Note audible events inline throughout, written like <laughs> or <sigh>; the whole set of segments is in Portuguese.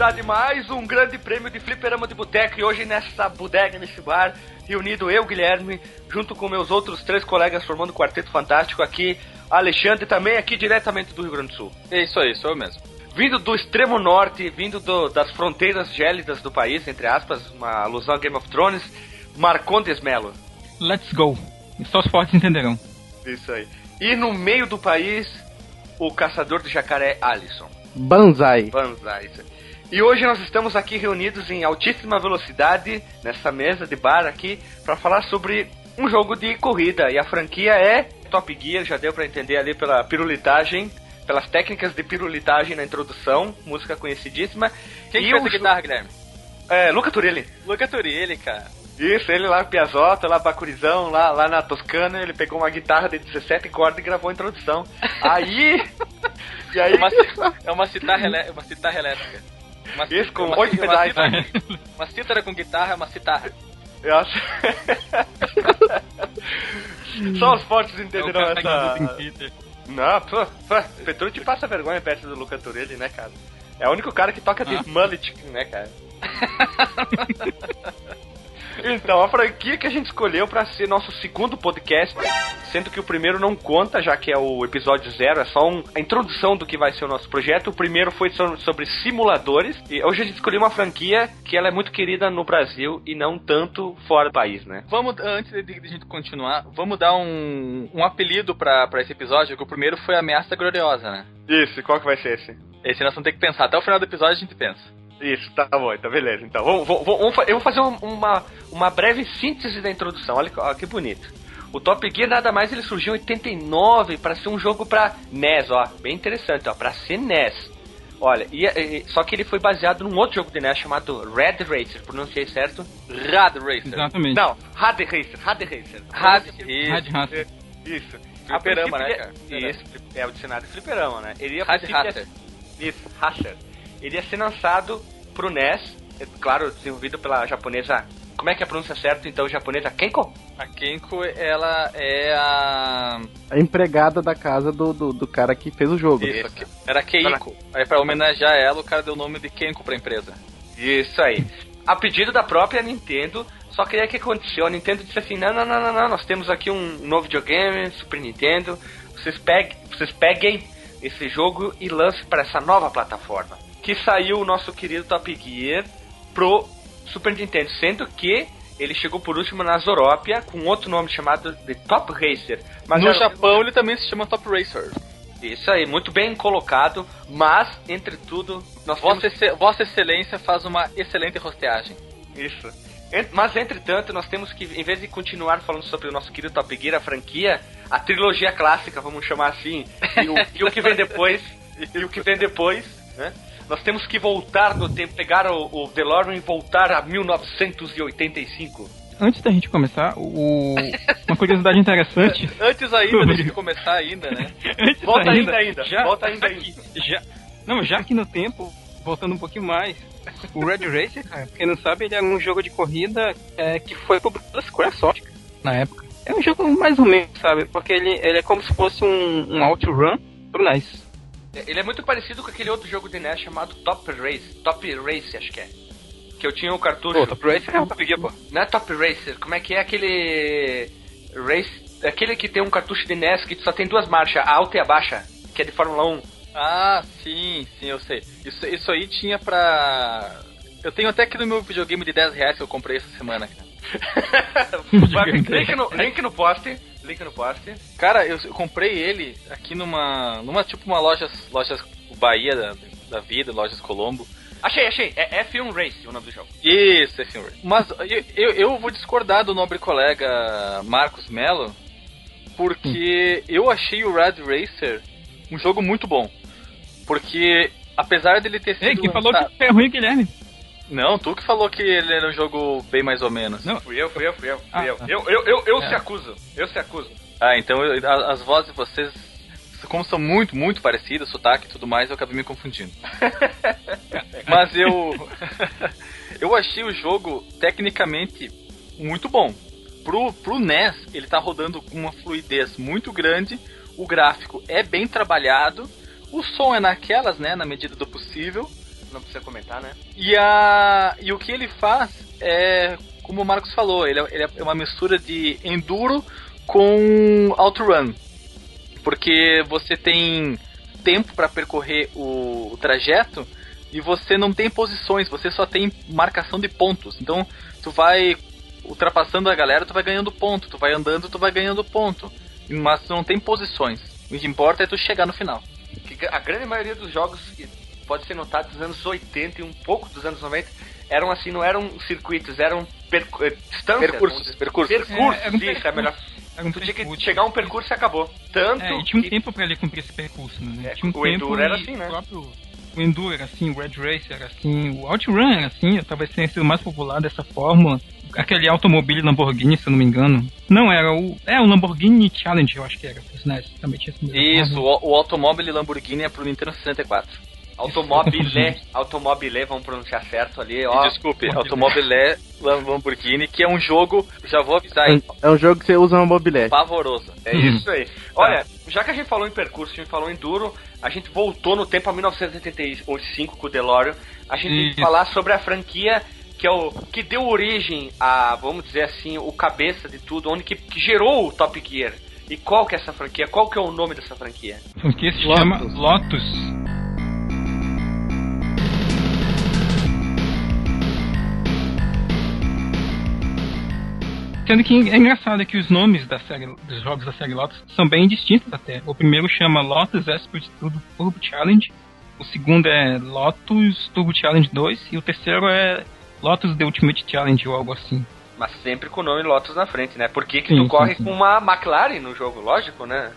Começa em altíssima velocidade mais um grande prêmio de fliperama de boteco e hoje nessa bodega, nesse bar, reunido eu, Guilherme, junto com meus outros três colegas formando o um Quarteto Fantástico aqui, Alexandre também aqui diretamente do Rio Grande do Sul. É isso aí, sou eu mesmo. Vindo do extremo norte, vindo do, das fronteiras gélidas do país, entre aspas, uma alusão a Game of Thrones, Marcondes Melo. Let's go. Só os fortes entenderão. Isso aí. E no meio do país, o caçador de jacaré Alisson. Banzai. Banzai. E hoje nós estamos aqui reunidos em altíssima velocidade, nessa mesa de bar aqui, para falar sobre um jogo de corrida. E a franquia é Top Gear, já deu para entender ali pela pirulitagem, pelas técnicas de pirulitagem na introdução, música conhecidíssima. Quem que fez a guitarra, Guilherme? É, Luca Turilli. Luca Turilli, cara. Isso, ele lá, Piazota, lá, Bacurizão, lá, lá na Toscana, ele pegou uma guitarra de 17 cordas e gravou a introdução. <laughs> Aí... e aí... É uma, é uma citarra, uma citarra elétrica. Uma, Isso, com oito pedais. <laughs> Uma, uma cítara com guitarra é uma citarra. Nossa. <laughs> Só os fortes entenderão é essa... Não, pô, pô, Petrucci passa vergonha perto do Luca Turelli, né, cara? É o único cara que toca de ah. mullet, né, cara? <laughs> Então, a franquia que a gente escolheu para ser nosso segundo podcast, sendo que o primeiro não conta, já que é o episódio zero, é só um, a introdução do que vai ser o nosso projeto. O primeiro foi sobre simuladores, e hoje a gente escolheu uma franquia que ela é muito querida no Brasil e não tanto fora do país, né? Vamos, antes de, de a gente continuar, vamos dar um, um apelido para esse episódio, que o primeiro foi Ameaça Gloriosa, né? Isso, qual que vai ser esse? Esse nós vamos ter que pensar. Até o final do episódio a gente pensa. Isso, tá bom, então beleza. Então, vamos, vamos, vamos, eu vou fazer uma, uma breve síntese da introdução. Olha, olha que bonito. O Top Gear nada mais ele surgiu em 89 para ser um jogo para NES, ó, bem interessante, ó, para ser NES. Olha, e, e, só que ele foi baseado num outro jogo de NES chamado Red Racer, pronunciei certo? Rad Racer. Exatamente. Não, Rad Racer, Rad Racer. Rad, Rad Racer. Isso. Fliperama, né, cara? Isso, é o dicionário de fliperama, né? Ele ia Rad Racer. Isso, Racer ele ia ser lançado pro NES, é, claro, desenvolvido pela japonesa. Como é que é a pronúncia certa, então, japonesa? Kenko? A Kenko, ela é a. A empregada da casa do, do, do cara que fez o jogo. Isso, Isso. era Keiko. Aí, pra homenagear ela, o cara deu o nome de Kenko pra empresa. Isso aí. A pedido da própria Nintendo, só que aí o que aconteceu? A Nintendo disse assim: não, não, não, não, não, nós temos aqui um novo videogame, Super Nintendo, vocês peguem, vocês peguem esse jogo e lancem para essa nova plataforma que saiu o nosso querido Top Gear pro Super Nintendo, sendo que ele chegou por último na Zorópia com outro nome chamado de Top Racer. Mas no. Japão ele também se chama Top Racer. Isso aí, muito bem colocado, mas, entre tudo, nós Vossa, temos... Vossa Excelência faz uma excelente rosteagem. Isso. Mas, entretanto, nós temos que, em vez de continuar falando sobre o nosso querido Top Gear, a franquia, a trilogia clássica, vamos chamar assim, e o, e o que vem depois, <laughs> e o que vem depois, né? Nós temos que voltar no tempo, pegar o, o DeLorean e voltar a 1985. Antes da gente começar, o... uma curiosidade interessante. <laughs> Antes ainda de começar ainda, né? <laughs> Antes Volta ainda, ainda. Já, Volta ainda, ainda. Já, não, já que no tempo, voltando um pouquinho mais, o Red Racer, cara, quem não sabe, ele é um jogo de corrida é, que foi publicado pela Squaresoft na época. É um jogo mais ou menos, sabe? Porque ele, ele é como se fosse um, um outrun pro NES. Ele é muito parecido com aquele outro jogo de NES chamado Top Race. Top Race, acho que é. Que eu tinha o um cartucho. Pô, Top Racer é Top Gear, pô. Não é Top Racer, como é que é aquele. Race. Aquele que tem um cartucho de NES que só tem duas marchas, a alta e a baixa, que é de Fórmula 1. Ah, sim, sim, eu sei. Isso, isso aí tinha pra. Eu tenho até aqui no meu videogame de 10 reais que eu comprei essa semana, cara. <laughs> <laughs> link, no, link no post link no. Cara, eu, eu, comprei ele aqui numa. numa tipo uma loja. Lojas Bahia da, da vida, lojas Colombo. Achei, achei. É F1 Race o nome do jogo. Isso, F1 Race. Mas eu, eu, eu vou discordar do nobre colega Marcos Mello, porque hum. eu achei o Red Racer um jogo muito bom. Porque, apesar dele ter sido. Ei, quem falou que é ruim, Guilherme? Não, tu que falou que ele era um jogo bem mais ou menos. Não, fui eu, fui eu, fui eu. Fui ah, eu. Tá. eu. Eu, eu, eu, é. se acuso. Eu se acuso. Ah, então eu, as vozes de vocês, como são muito, muito parecidas, sotaque e tudo mais, eu acabei me confundindo. <laughs> Mas eu. eu achei o jogo tecnicamente muito bom. Pro, pro NES, ele tá rodando com uma fluidez muito grande. O gráfico é bem trabalhado O som é naquelas, né? Na medida do possível. Não precisa comentar, né? E, a, e o que ele faz é, como o Marcos falou, ele é, ele é uma mistura de enduro com outrun. Porque você tem tempo para percorrer o, o trajeto e você não tem posições, você só tem marcação de pontos. Então, tu vai ultrapassando a galera, tu vai ganhando ponto, tu vai andando, tu vai ganhando ponto. Mas tu não tem posições. O que importa é tu chegar no final. A grande maioria dos jogos, pode ser notado dos anos 80 e um pouco dos anos 90, eram assim, não eram circuitos, eram percu eh, distâncias. Percursos, percursos. Percursos, é, é um isso, é melhor. Um tu tinha que chegar a um percurso e acabou. Tanto. É, e tinha um que... tempo pra ele cumprir esse percurso, né? É, tinha um o Enduro era assim, né? Próprio, o Enduro era assim, o Red Racer era assim, o OutRun era assim, talvez tenha sido mais popular dessa fórmula. Aquele automóvel Lamborghini, se eu não me engano. Não, era o. É, o Lamborghini Challenge, eu acho que era. Também tinha Isso, o, o automóvel Lamborghini é pro Nintendo 64. Automobile, <laughs> automobile, vamos pronunciar certo ali, ó. Desculpe, Automobile Lamborghini, que é um jogo, já vou avisar aí. É um jogo que você usa uma mobilete. Pavoroso. É isso aí. Olha, já que a gente falou em percurso, a gente falou em duro, a gente voltou no tempo a 1985 com o DeLorean. A gente tem que falar sobre a franquia que é o que deu origem a, vamos dizer assim, o cabeça de tudo, onde que, que gerou o Top Gear. E qual que é essa franquia? Qual que é o nome dessa franquia? A franquia se Lotus. chama Lotus. Sendo que é engraçado que os nomes da série, dos jogos da série Lotus são bem distintos até. O primeiro chama Lotus Expert Turbo Challenge, o segundo é Lotus Turbo Challenge 2 e o terceiro é Lotus The Ultimate Challenge ou algo assim. Mas sempre com o nome Lotus na frente, né? Por que, que sim, tu sim, corre sim. com uma McLaren no jogo? Lógico, né?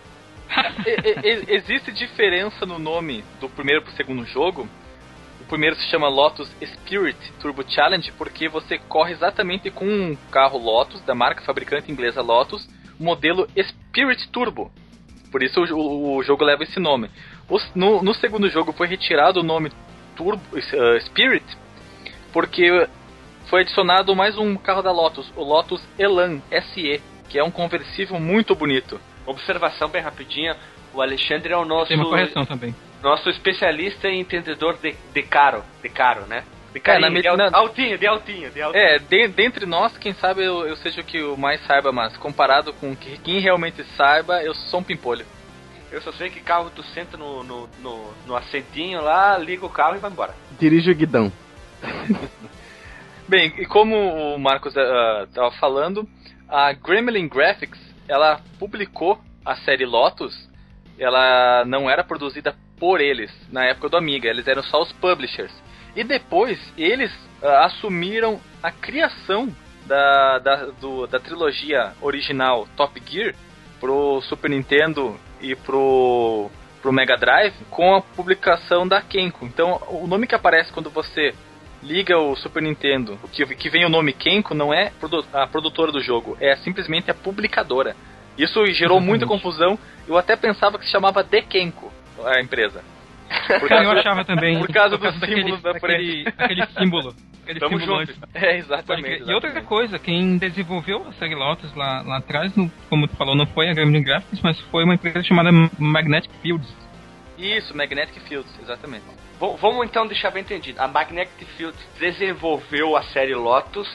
<laughs> Existe diferença no nome do primeiro pro segundo jogo? O primeiro se chama Lotus Spirit Turbo Challenge porque você corre exatamente com um carro Lotus, da marca fabricante inglesa Lotus, modelo Spirit Turbo. Por isso o, o jogo leva esse nome. O, no, no, segundo jogo foi retirado o nome Turbo uh, Spirit porque foi adicionado mais um carro da Lotus, o Lotus Elan SE, que é um conversível muito bonito. Observação bem rapidinha, o Alexandre é o nosso. Tem uma correção também. Nosso especialista em entendedor de, de caro. De caro, né? De carinho, é, de, na... altinho, de altinho, de altinho. É, de, dentre nós, quem sabe eu, eu seja o que o mais saiba, mas comparado com quem realmente saiba, eu sou um pimpolho. Eu só sei que carro tu senta no, no, no, no assentinho lá, liga o carro e vai embora. Dirige o guidão. <laughs> Bem, e como o Marcos estava uh, falando, a Gremlin Graphics, ela publicou a série Lotus ela não era produzida por eles na época do Amiga, eles eram só os publishers. E depois eles uh, assumiram a criação da, da, do, da trilogia original Top Gear pro Super Nintendo e pro, pro Mega Drive com a publicação da Kenko. Então o nome que aparece quando você liga o Super Nintendo, que, que vem o nome Kenko, não é a produtora do jogo, é simplesmente a publicadora. Isso gerou Exatamente. muita confusão. Eu até pensava que se chamava Dekenko, a empresa. Por causa, eu achava também. Por causa do símbolo da frente. Aquele, símbolo. Aquele Tamo símbolo junto. É, exatamente, exatamente, E outra coisa, quem desenvolveu a série Lotus lá, lá atrás, no, como tu falou, não foi a Gremlin Graphics, mas foi uma empresa chamada Magnetic Fields. Isso, Magnetic Fields, exatamente. V vamos então deixar bem entendido. A Magnetic Fields desenvolveu a série Lotus,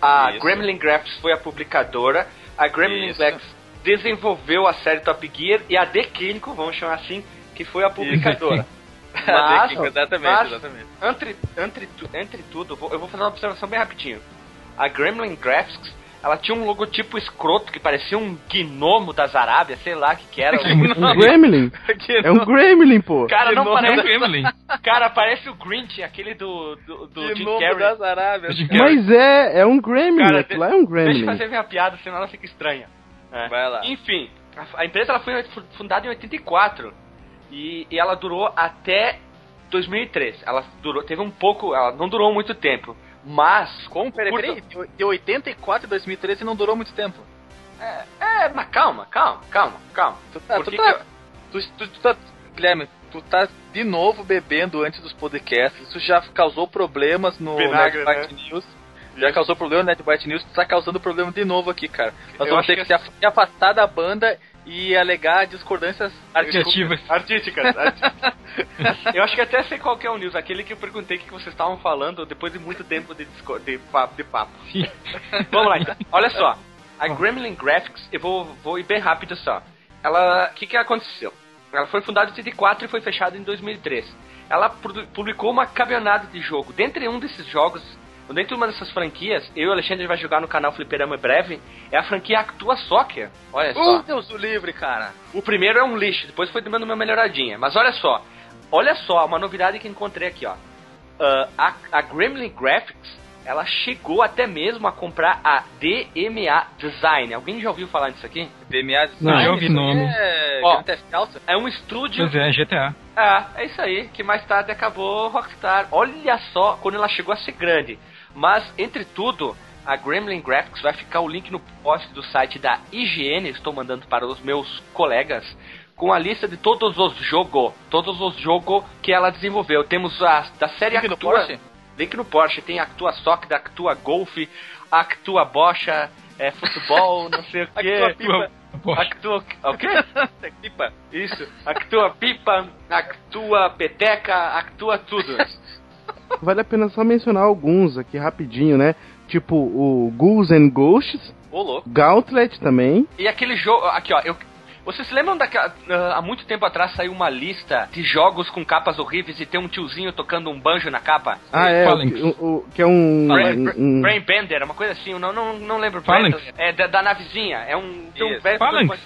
a Isso. Gremlin Graphics foi a publicadora, a Gremlin Graphics desenvolveu a série Top Gear e a The Clinical, vamos chamar assim, que foi a publicadora. <laughs> Mas, exatamente, mas, exatamente. Entre, entre, entre tudo, eu vou fazer uma observação bem rapidinho. A Gremlin Graphics, ela tinha um logotipo escroto que parecia um gnomo das Arábias, sei lá o que, que era. <laughs> um gremlin? <laughs> é um gremlin, pô. Cara, não parece... gremlin. Cara, parece o Grinch, aquele do, do, do Jim Carrey. das Arábias. Mas é, é um gremlin, Cara, lá é um gremlin. Deixa eu fazer minha piada, senão ela fica estranha. É. Vai lá. Enfim, a, a, empresa ela foi fundada em 84 e, e ela durou até 2003. Ela durou, teve um pouco, ela não durou muito tempo. Mas. Como? Peraí, peraí. De 84 a 2013 não durou muito tempo. É, é, mas calma, calma, calma, calma. Tu, tá, tu, tá, tu, tu, tu tá. Guilherme, tu tá de novo bebendo antes dos podcasts. Isso já causou problemas no Vinagre, né? News. Já causou problema no NetByte News, tu tá causando problema de novo aqui, cara. Nós Eu vamos ter que, que se afastar da banda e alegar discordâncias Artísticas. Artísticas. artísticas. <laughs> eu acho que até sei qual que é o news, aquele que eu perguntei o que vocês estavam falando depois de muito tempo de, disco- de, papo, de papo. <laughs> Vamos lá, então. Olha só. A Gremlin Graphics, eu vou, vou ir bem rápido só. Ela, o que que aconteceu? Ela foi fundada em 84 e foi fechada em 2003. Ela publicou uma caminhonada de jogo. Dentre um desses jogos, dentro de uma dessas franquias, eu e o Alexandre vai jogar no canal Fliperama em breve, é a franquia Actua Soccer. Olha só. Oh, Deus do livre, cara. O primeiro é um lixo, depois foi dando uma melhoradinha. Mas olha só, olha só, uma novidade que encontrei aqui, ó. Ah, a, a Gremlin Graphics, ela chegou até mesmo a comprar a DMA Design. Alguém já ouviu falar disso aqui? DMA Não, Design, eu ouvi nome. É... Ó. É um estúdio. Pois é, GTA. Ah, é isso aí, que mais tarde acabou Rockstar. Olha só quando ela chegou a ser grande. Mas, entre tudo, a Gremlin Graphics vai ficar o link no post do site da IGN, estou mandando para os meus colegas, com a lista de todos os jogos, todos os jogos que ela desenvolveu. Temos a da série Link no Actua, Porsche? link no Porsche, tem Actua Soccer, Actua Golf, Actua Bocha, é, futebol, não sei o <laughs> que. Actua Pipa. Actua, o quê? <laughs> Pipa. Isso, actua pipa, actua peteca, actua tudo. <laughs> Vale a pena só mencionar alguns aqui rapidinho, né? Tipo o Ghouls and Ghosts, Ô, louco. Gauntlet também. E aquele jogo, aqui ó, eu, vocês se lembram daquela, ah, há muito tempo atrás saiu uma lista de jogos com capas horríveis e tem um tiozinho tocando um banjo na capa? Ah, é, o, o- que é um... Brain, um- um- Brain Bender, uma coisa assim, eu não, não, não lembro. Phalanx. É da, da navezinha, é um, tem um Isso. velho- Phalanx.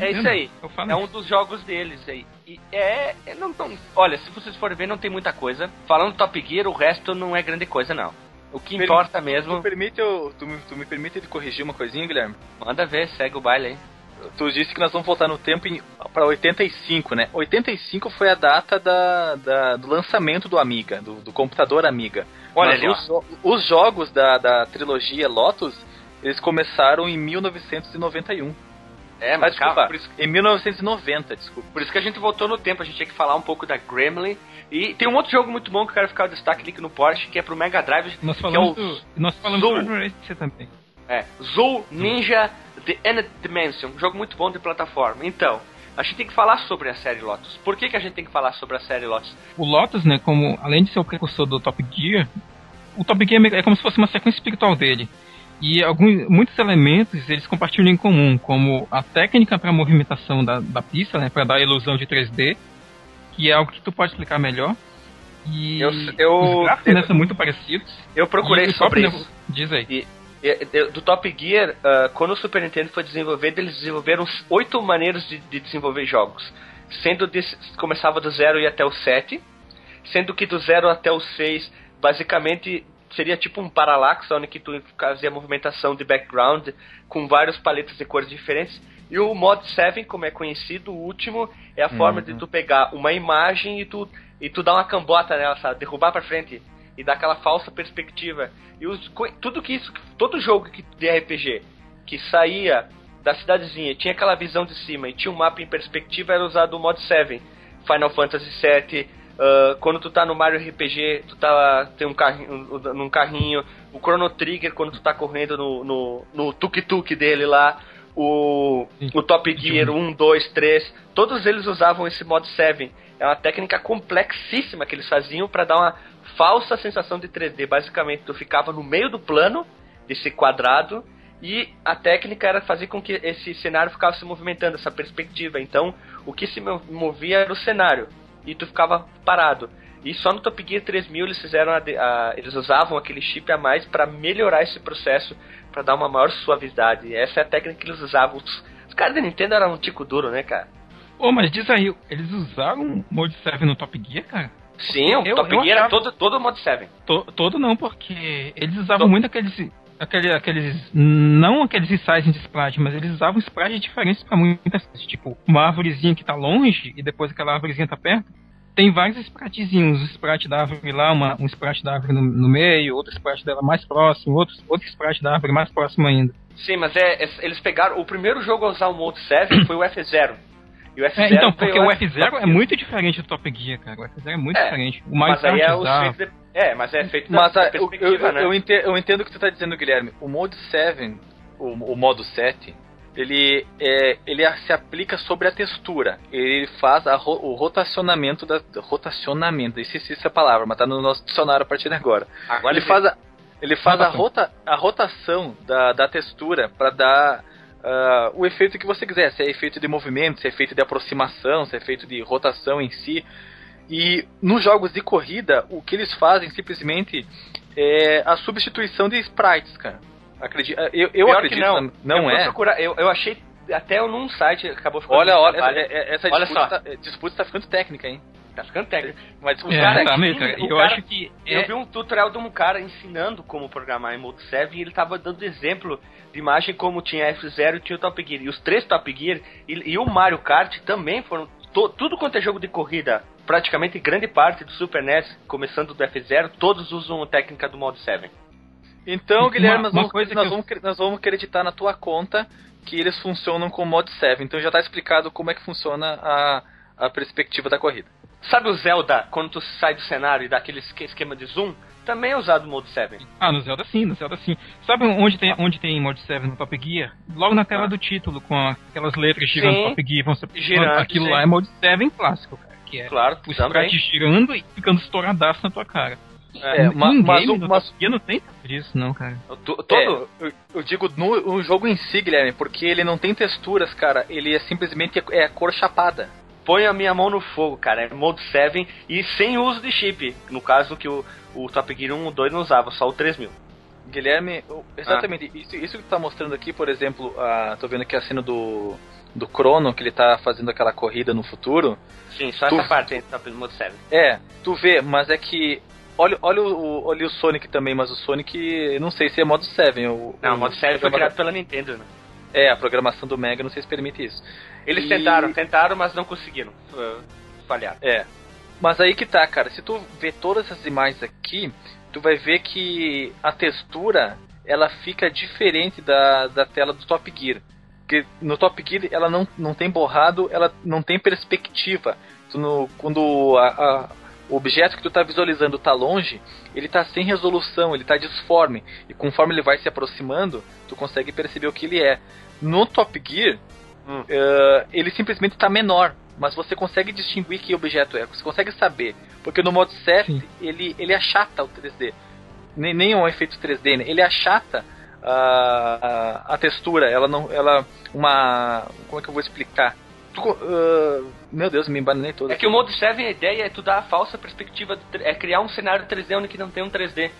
É isso aí. Falo É um dos jogos deles aí. E é, é não tão, olha, se vocês forem ver, não tem muita coisa. Falando do Top Gear, o resto não é grande coisa não. O que Per- importa Tu, mesmo, permite eu, tu, me, tu me permite corrigir uma coisinha, Guilherme? manda ver, segue o baile aí. Tu disse que nós vamos voltar no tempo em, pra 85, né? 85 foi a data da, da- do lançamento do Amiga, do, do computador Amiga. Olha Mas ali, os, os jogos da, da trilogia Lotus, eles começaram em 1991. É, mas desculpa, calma, por isso, em 1990, desculpa. por isso que a gente voltou no tempo, a gente tinha que falar um pouco da Gremlin. E tem um outro jogo muito bom que eu quero ficar o destaque link no Porsche, que é pro Mega Drive, Nós que é falamos, o do, nós falamos Zoom. do Racer também. é, Zoo Ninja The End Dimension, um jogo muito bom de plataforma. Então, a gente tem que falar sobre a série Lotus. Por que, que a gente tem que falar sobre a série Lotus? O Lotus, né, como além de ser o precursor do Top Gear, o Top Gear é é como se fosse uma sequência espiritual dele. E alguns, muitos elementos eles compartilham em comum, como a técnica para movimentação da, da pista, né, para dar a ilusão de 3D, que é algo que tu pode explicar melhor. E Eu- eu- os gráficos né, são muito parecidos. Eu procurei sobre isso. Diz aí. E- e- do Top Gear, ah, quando o Super Nintendo foi desenvolvido, eles desenvolveram oito maneiras de, de desenvolver jogos. Sendo que começava do zero e até o 7. Sendo que do zero até o 6, basicamente seria tipo um parallax, onde que tu fazia movimentação de background com vários paletas de cores diferentes. E o Mod 7, como é conhecido, o último, é a forma de tu pegar uma imagem e tu, e tu dar uma cambota nela, sabe? Derrubar pra frente e dar aquela falsa perspectiva. E os, tudo que isso, todo jogo de RPG que saía da cidadezinha, tinha aquela visão de cima e tinha um mapa em perspectiva, era usado o Mod 7. Final Fantasy VII, ah, quando tu tá no Mario RPG, tu tá tem um carrinho, num carrinho, o Chrono Trigger quando tu tá correndo no no, no tuk-tuk dele lá, o, Sim. o Top Gear 1, 2, 3, todos eles usavam esse Mod 7. É uma técnica complexíssima que eles faziam para dar uma falsa sensação de 3D. Basicamente, tu ficava no meio do plano desse quadrado e a técnica era fazer com que esse cenário ficasse se movimentando, essa perspectiva. Então, o que se mo- movia era o cenário e tu ficava parado. E só no Top Gear 3000 eles fizeram a a- eles usavam aquele chip a mais para melhorar esse processo, para dar uma maior suavidade. Essa é a técnica que eles usavam. Os, os caras da Nintendo eram um tico duro, né, cara? Ô, mas diz aí, eles usaram o Mode 7 no Top Gear, cara? Sim, o Eu- Top eu Gear era achava- todo, todo Mod 7. To- todo não, porque eles usavam To- muito aqueles, aquele, aqueles. Não aqueles ensaios de sprite, mas eles usavam sprites diferentes pra muitas coisas. Tipo, uma árvorezinha que tá longe e depois aquela árvorezinha tá perto. Tem vários spritezinhos. Um sprite da árvore lá, uma, um sprite da árvore no, no meio, outro sprite dela mais próximo, outro, outro sprite da árvore mais próximo ainda. Sim, mas é, é- eles pegaram. O primeiro jogo a usar o Mode 7 foi o F0. E o F0 É, então, porque o o F- F0 é muito diferente do Top Gear, cara. O F0 é muito É, diferente. O Mario Mas aí é o de- É, mas é feito Mas da ah, eu, perspectiva, eu, né? eu, ente- eu entendo o que tu tá dizendo, Guilherme. O Mode 7, o, o modo 7, ele, é, ele se aplica sobre a textura. Ele faz a, o rotacionamento da. Rotacionamento, esqueci essa palavra, mas tá no nosso dicionário a partir de agora. agora ele, faz a, ele faz a, rota, a rotação da, da textura para dar uh, o efeito que você quiser. Se é efeito de movimento, se é efeito de aproximação, se é efeito de rotação em si. E nos jogos de corrida, o que eles fazem simplesmente é a substituição de sprites, cara. Acredito, eu, eu acredito que não, não eu é. Procurar, eu, eu achei até num site acabou ficando. Olha, olha, essa, é, essa olha disputa, tá, disputa tá ficando técnica, hein? Tá ficando técnico. Mas o é, cara, tá mesmo, cara. Eu cara, acho que. Eu é... vi um tutorial de um cara ensinando como programar em Mode 7 e ele tava dando exemplo de imagem como tinha F0 e tinha o Top Gear. E os três Top Gear e, e o Mario Kart também foram. To, tudo quanto é jogo de corrida, praticamente grande parte do Super NES, começando do F0, todos usam a técnica do Mode 7. Então, Guilherme, nós, vamos, nós, vamos, nós vamos acreditar na tua conta que eles funcionam com o Mod 7. Então já está explicado como é que funciona a, a perspectiva da corrida. Sabe o Zelda, quando tu sai do cenário e dá aquele esquema de zoom? Também é usado o Mode 7. Ah, no Zelda sim, no Zelda sim. Sabe onde tem, onde tem Mode 7 no Top Gear? Logo na tela ah. do título, com aquelas letras girando sim, Top Gear. Vão ser, girando, aquilo sim. lá é Mode 7 clássico, cara. Que é claro, o sprite girando e ficando estouradaço na tua cara. É, mas, mas, o, mas não tem disso, não, cara. Todo, é, eu, eu, digo no, no, jogo em si, Guilherme, porque ele não tem texturas, cara. Ele é simplesmente é a cor chapada. Põe a minha mão no fogo, cara. É Mode 7 e sem uso de chip. No caso que o, o Top Gear 1 2 não usava, só o 3000. Guilherme, exatamente. Ah. Isso, isso que tá mostrando aqui, por exemplo, a, tô vendo aqui a cena do, do Crono, que ele tá fazendo aquela corrida no futuro. Sim, só tu, essa parte aí tá pelo Mode 7. É, tu vê, mas é que Olha, olha, o, olha o Sonic também, mas o Sonic, não sei se é modo 7. O, não, o modo 7 foi criado pela Nintendo, né? É, a programação do Mega não sei se permite isso. Eles e... tentaram, tentaram, mas não conseguiram. Uh, falhar. É. Mas aí que tá, cara. Se tu vê todas essas imagens aqui, tu vai ver que a textura ela fica diferente da, da tela do Top Gear. Porque no Top Gear ela não, não tem borrado, ela não tem perspectiva. Tu no, quando a, a o objeto que tu está visualizando está longe, ele está sem resolução, ele está disforme. E conforme ele vai se aproximando, tu consegue perceber o que ele é. No Top Gear, hum. uh, ele simplesmente está menor, mas você consegue distinguir que objeto é, você consegue saber. Porque no modo 7, ele, ele achata o 3D. Nem, nem é um efeito 3D, né? ele achata a, a, a textura, ela não. Ela. Uma. Como é que eu vou explicar? Uh, meu Deus, me embananei todo. É que o Mode 7, a ideia é tu dar a falsa perspectiva, é criar um cenário 3D onde que não tem um 3D.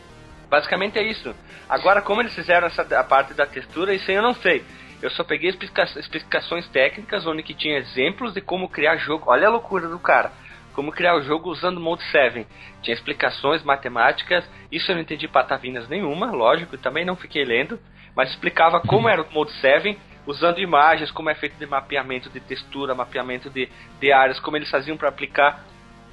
Basicamente é isso. Agora, como eles fizeram essa a parte da textura, isso aí eu não sei. Eu só peguei explica explicações técnicas onde que tinha exemplos de como criar jogo. Olha a loucura do cara. Como criar o jogo usando o Mode 7. Tinha explicações matemáticas. Isso eu não entendi patavinas nenhuma, lógico, também não fiquei lendo. Mas explicava como era o Mode 7 usando imagens, como é feito de mapeamento de textura, mapeamento de, de áreas, como eles faziam para aplicar.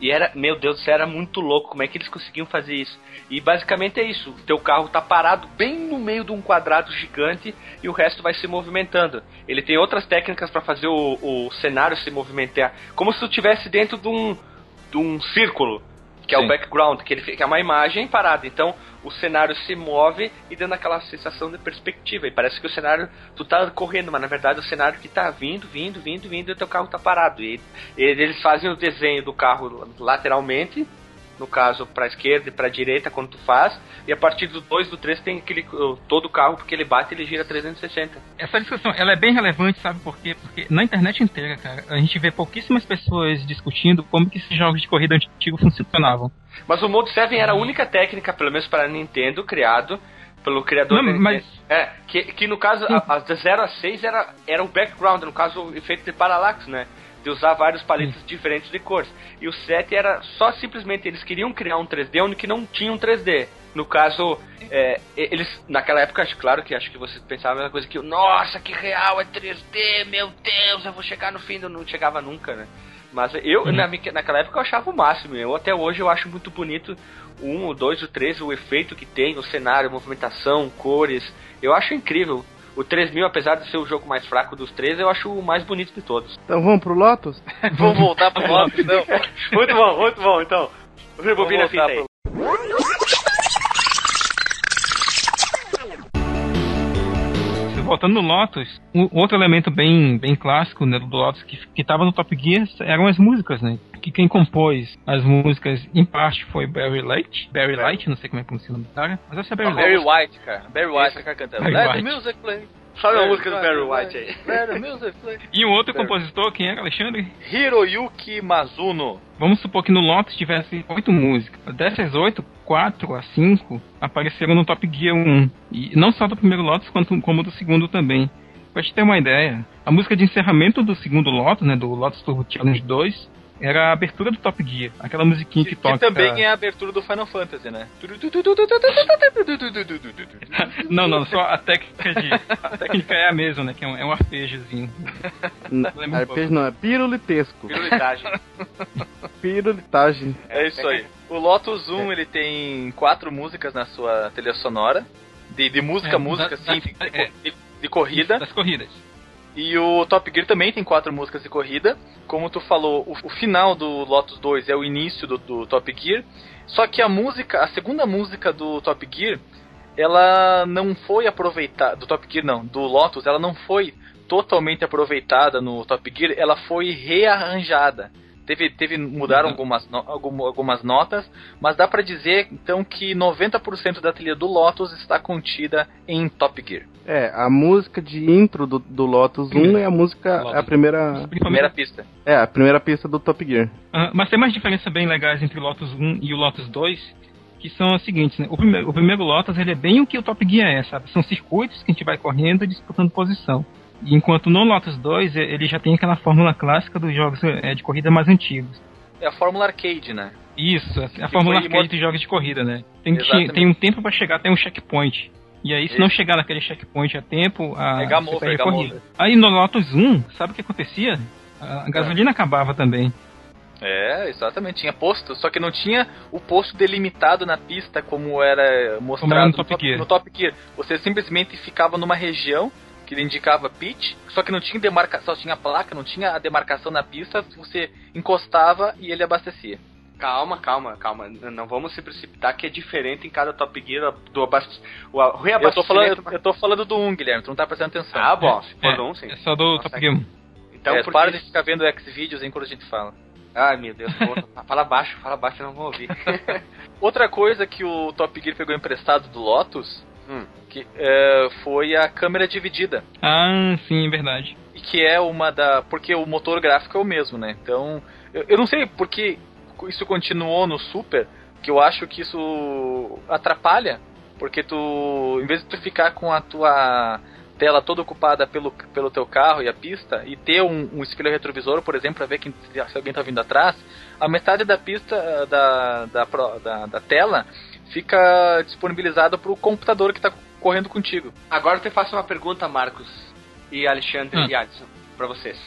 E era, meu Deus do céu, era muito louco como é que eles conseguiam fazer isso. E basicamente é isso: o teu carro tá parado bem no meio de um quadrado gigante e o resto vai se movimentando. Ele tem outras técnicas para fazer o, o cenário se movimentar, como se tu estivesse dentro de um, um círculo que Sim. é o background, que, ele, que é uma imagem parada. Então o cenário se move e dando aquela sensação de perspectiva. E parece que o cenário, tu tá correndo, mas na verdade o cenário que tá vindo, vindo, vindo, vindo e o teu carro tá parado. E, e eles fazem o desenho do carro lateralmente no caso para esquerda e para direita quando tu faz, e a partir do 2 do 3 tem aquele todo o carro porque ele bate ele gira 360. Essa discussão, ela é bem relevante, sabe por quê? Porque na internet inteira, cara, a gente vê pouquíssimas pessoas discutindo como que esses jogos de corrida antigos funcionavam. Mas o Mode 7 era a única técnica, pelo menos para Nintendo, criado pelo criador Não, mas... É, que, que no caso, a, a de 0 a 6 era, era o background, no caso, o efeito de parallax, né? De usar vários paletes Sim. diferentes de cores. E o 7 era só simplesmente eles queriam criar um 3D onde que não tinha um 3D. No caso, é, eles naquela época, acho claro que acho que você pensava a mesma coisa que nossa, que real é 3D, meu Deus, eu vou chegar no fim, eu não chegava nunca, né? Mas eu, uhum. na, naquela época, eu achava o máximo. Eu até hoje eu acho muito bonito o 1, o 2, o 3, o efeito que tem, o cenário, movimentação, cores. Eu acho incrível. O 3000, apesar de ser o jogo mais fraco dos três, eu acho o mais bonito de todos. Então vamos pro Lotus? <laughs> vamos voltar pro <laughs> Lotus, então. muito bom, muito bom, então. Rebobina a fita aí. Voltando no Lotus, um outro elemento bem, bem clássico né, do Lotus que, que tava no Top Gear eram as músicas, né? Que quem compôs as músicas, em parte, foi Barry Light. Barry Light, não sei como é que pronuncia o nome do cara, mas essa é Barry Barry Light. White, cara. Barry White que cantando. Barry Let White. music play. Sabe a música do Barry White aí? Music play. E um outro Barry. compositor, quem era, Alexandre? Hiroyuki Mazuno. Vamos supor que no Lotus tivesse oito músicas. Dessas oito, quatro a cinco apareceram no Top Gear 1. E não só do primeiro Lotus, quanto, como do segundo também. Pra te ter uma ideia, a música de encerramento do segundo Lotus, né, do Lotus Turbo Challenge 2, era a abertura do Top Gear. Aquela musiquinha que, Que, toca... também é a abertura do Final Fantasy, né? <laughs> Não, não, só a técnica de... <laughs> A técnica é a mesma, né, que é um, é um arpejozinho. N- Lembra um Arpejo não, é pirulitesco. Pirulitagem. <laughs> Pirulitagem. É isso aí. O Lotus 1, ele tem quatro músicas na sua trilha sonora. De, de música a É, música, da- assim, da- de, é. de- de corrida. Das corridas. E o Top Gear também tem quatro músicas de corrida. Como tu falou, o, o final do Lotus 2 é o início do, do Top Gear. Só que a música, a segunda música do Top Gear, ela não foi aproveitada. Do Top Gear não, do Lotus, ela não foi totalmente aproveitada no Top Gear, ela foi rearranjada. Teve, teve, mudaram Uhum. algumas, no- algum- algumas notas, mas dá pra dizer então que 90% da trilha do Lotus está contida em Top Gear. É, a música de intro do, do Lotus 1 é a música, é a primeira, Primeira pista. é a primeira pista do Top Gear. Ah, mas tem mais diferenças bem legais entre o Lotus 1 e o Lotus 2, que são as seguintes, né? O primeiro, o primeiro Lotus, ele é bem o que o Top Gear é, sabe? São circuitos que a gente vai correndo e disputando posição. E enquanto no Lotus 2, eh, ele já tem aquela fórmula clássica dos jogos eh, de corrida mais antigos. É a fórmula arcade, né? Isso, a fórmula foi arcade dos jogos de corrida, né? Tem, que, tem um tempo para chegar até um checkpoint. E aí, se não chegar naquele checkpoint a tempo, a, É game você over, perde a game corrida. Aí no Lotus 1, sabe o que acontecia? A gasolina acabava também. É, exatamente. Tinha posto, só que não tinha o posto delimitado na pista como era mostrado Como era no no, Top top, Gear. no Top Gear. Você simplesmente ficava numa região que indicava pitch, só que não tinha demarcação, só tinha placa, não tinha a demarcação na pista, você encostava e ele abastecia. Calma, calma, calma. Não vamos se precipitar que é diferente em cada Top Gear do abast... o a- Eu tô, reabastecimento. falando, eu tô falando do 1, Guilherme, tu não tá prestando atenção. Ah, bom, se for É, do um, sim. é só do Nossa, Top Gear 1. Então, é, por para de ficar vendo X-Videos enquanto a gente fala. Ai, meu Deus. <laughs> fala baixo, fala baixo, eu não vou ouvir. <laughs> Outra coisa que o Top Gear pegou emprestado do Lotus Hum. que, é, foi a câmera dividida. Ah, sim, é verdade. E que é uma da. Porque o motor gráfico é o mesmo, né? Então. Eu, eu não sei porque isso continuou no Super, que eu acho que isso atrapalha. Porque tu. Em vez de tu ficar com a tua tela toda ocupada pelo, pelo teu carro e a pista e ter um, um espelho retrovisor, por exemplo, para ver quem, se alguém tá vindo atrás, a metade da pista da, da, da, da tela fica disponibilizada para o computador que está correndo contigo. Agora eu te faço uma pergunta, Marcos e Alexandre Hum. e Alisson, pra vocês.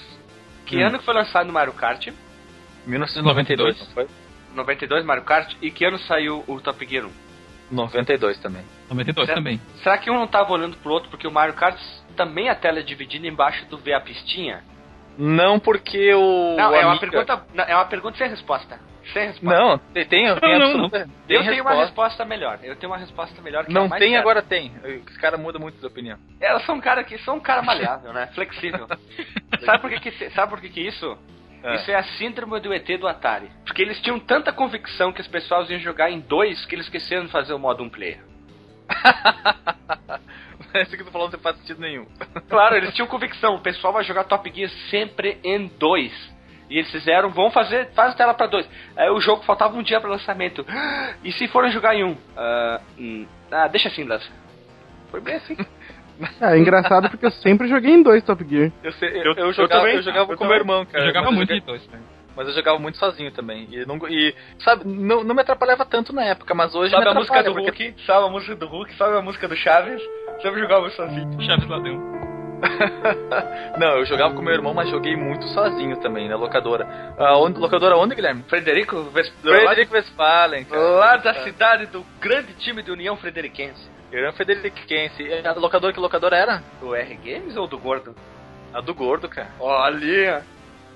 Que Hum. ano que foi lançado o Mario Kart? 1992, não foi? 92 Mario Kart. E que ano saiu o Top Gear 1? 92 também. 92 Certo. também. Será que um não tava olhando pro outro porque o Mario Kart também a tela é dividida embaixo do ver a pistinha? Não porque o. Não, o é uma Amiga- pergunta, não, é uma pergunta sem resposta. Sem resposta. Não, tem, tem, tem Não, não, absoluta- tem eu tenho uma resposta. resposta melhor. Eu tenho uma resposta melhor que Não a mais tem, certa. agora tem. Os caras mudam muito de opinião. Elas são um cara que são um cara maleável, né? Flexível. <laughs> sabe por que, que sabe por que, que isso? É. Isso é a síndrome do ET do Atari. Porque eles tinham tanta convicção que as pessoas iam jogar em dois que eles esqueceram de fazer o modo um player. <laughs> Esse que tu falou não faz sentido nenhum. <laughs> Claro, eles tinham convicção. O pessoal vai jogar Top Gear sempre em dois. E eles fizeram, vão fazer, faz tela pra dois. Aí o jogo faltava um dia para lançamento. <gasps> E se forem jogar em um? Ah, hum, ah, deixa assim, lança. Foi bem assim. <laughs> É, engraçado porque eu sempre joguei em dois Top Gear. Eu, sei- eu, Eu- eu jogava, também. eu jogava Eu com também. meu irmão, cara. Eu jogava muito eu de dois. né? Mas eu jogava muito sozinho também. E, não, e sabe, não, não me atrapalhava tanto na época, mas hoje Sabe me a música do porque- Hulk? Sabe a música do Hulk? Sabe a música do Chaves? Sempre jogava sozinho. Chaves Ladrão. <laughs> Não, eu jogava com meu irmão, mas joguei muito sozinho também, na locadora. Ah, onde, locadora onde, Guilherme? Frederico Ves... Frederico Westphalen. Lá da cidade do grande time de União Frederiquense. Eu era um Frederiquense. A locadora, que locadora era? Do R Games ou do Gordo? A do Gordo, cara. Olha!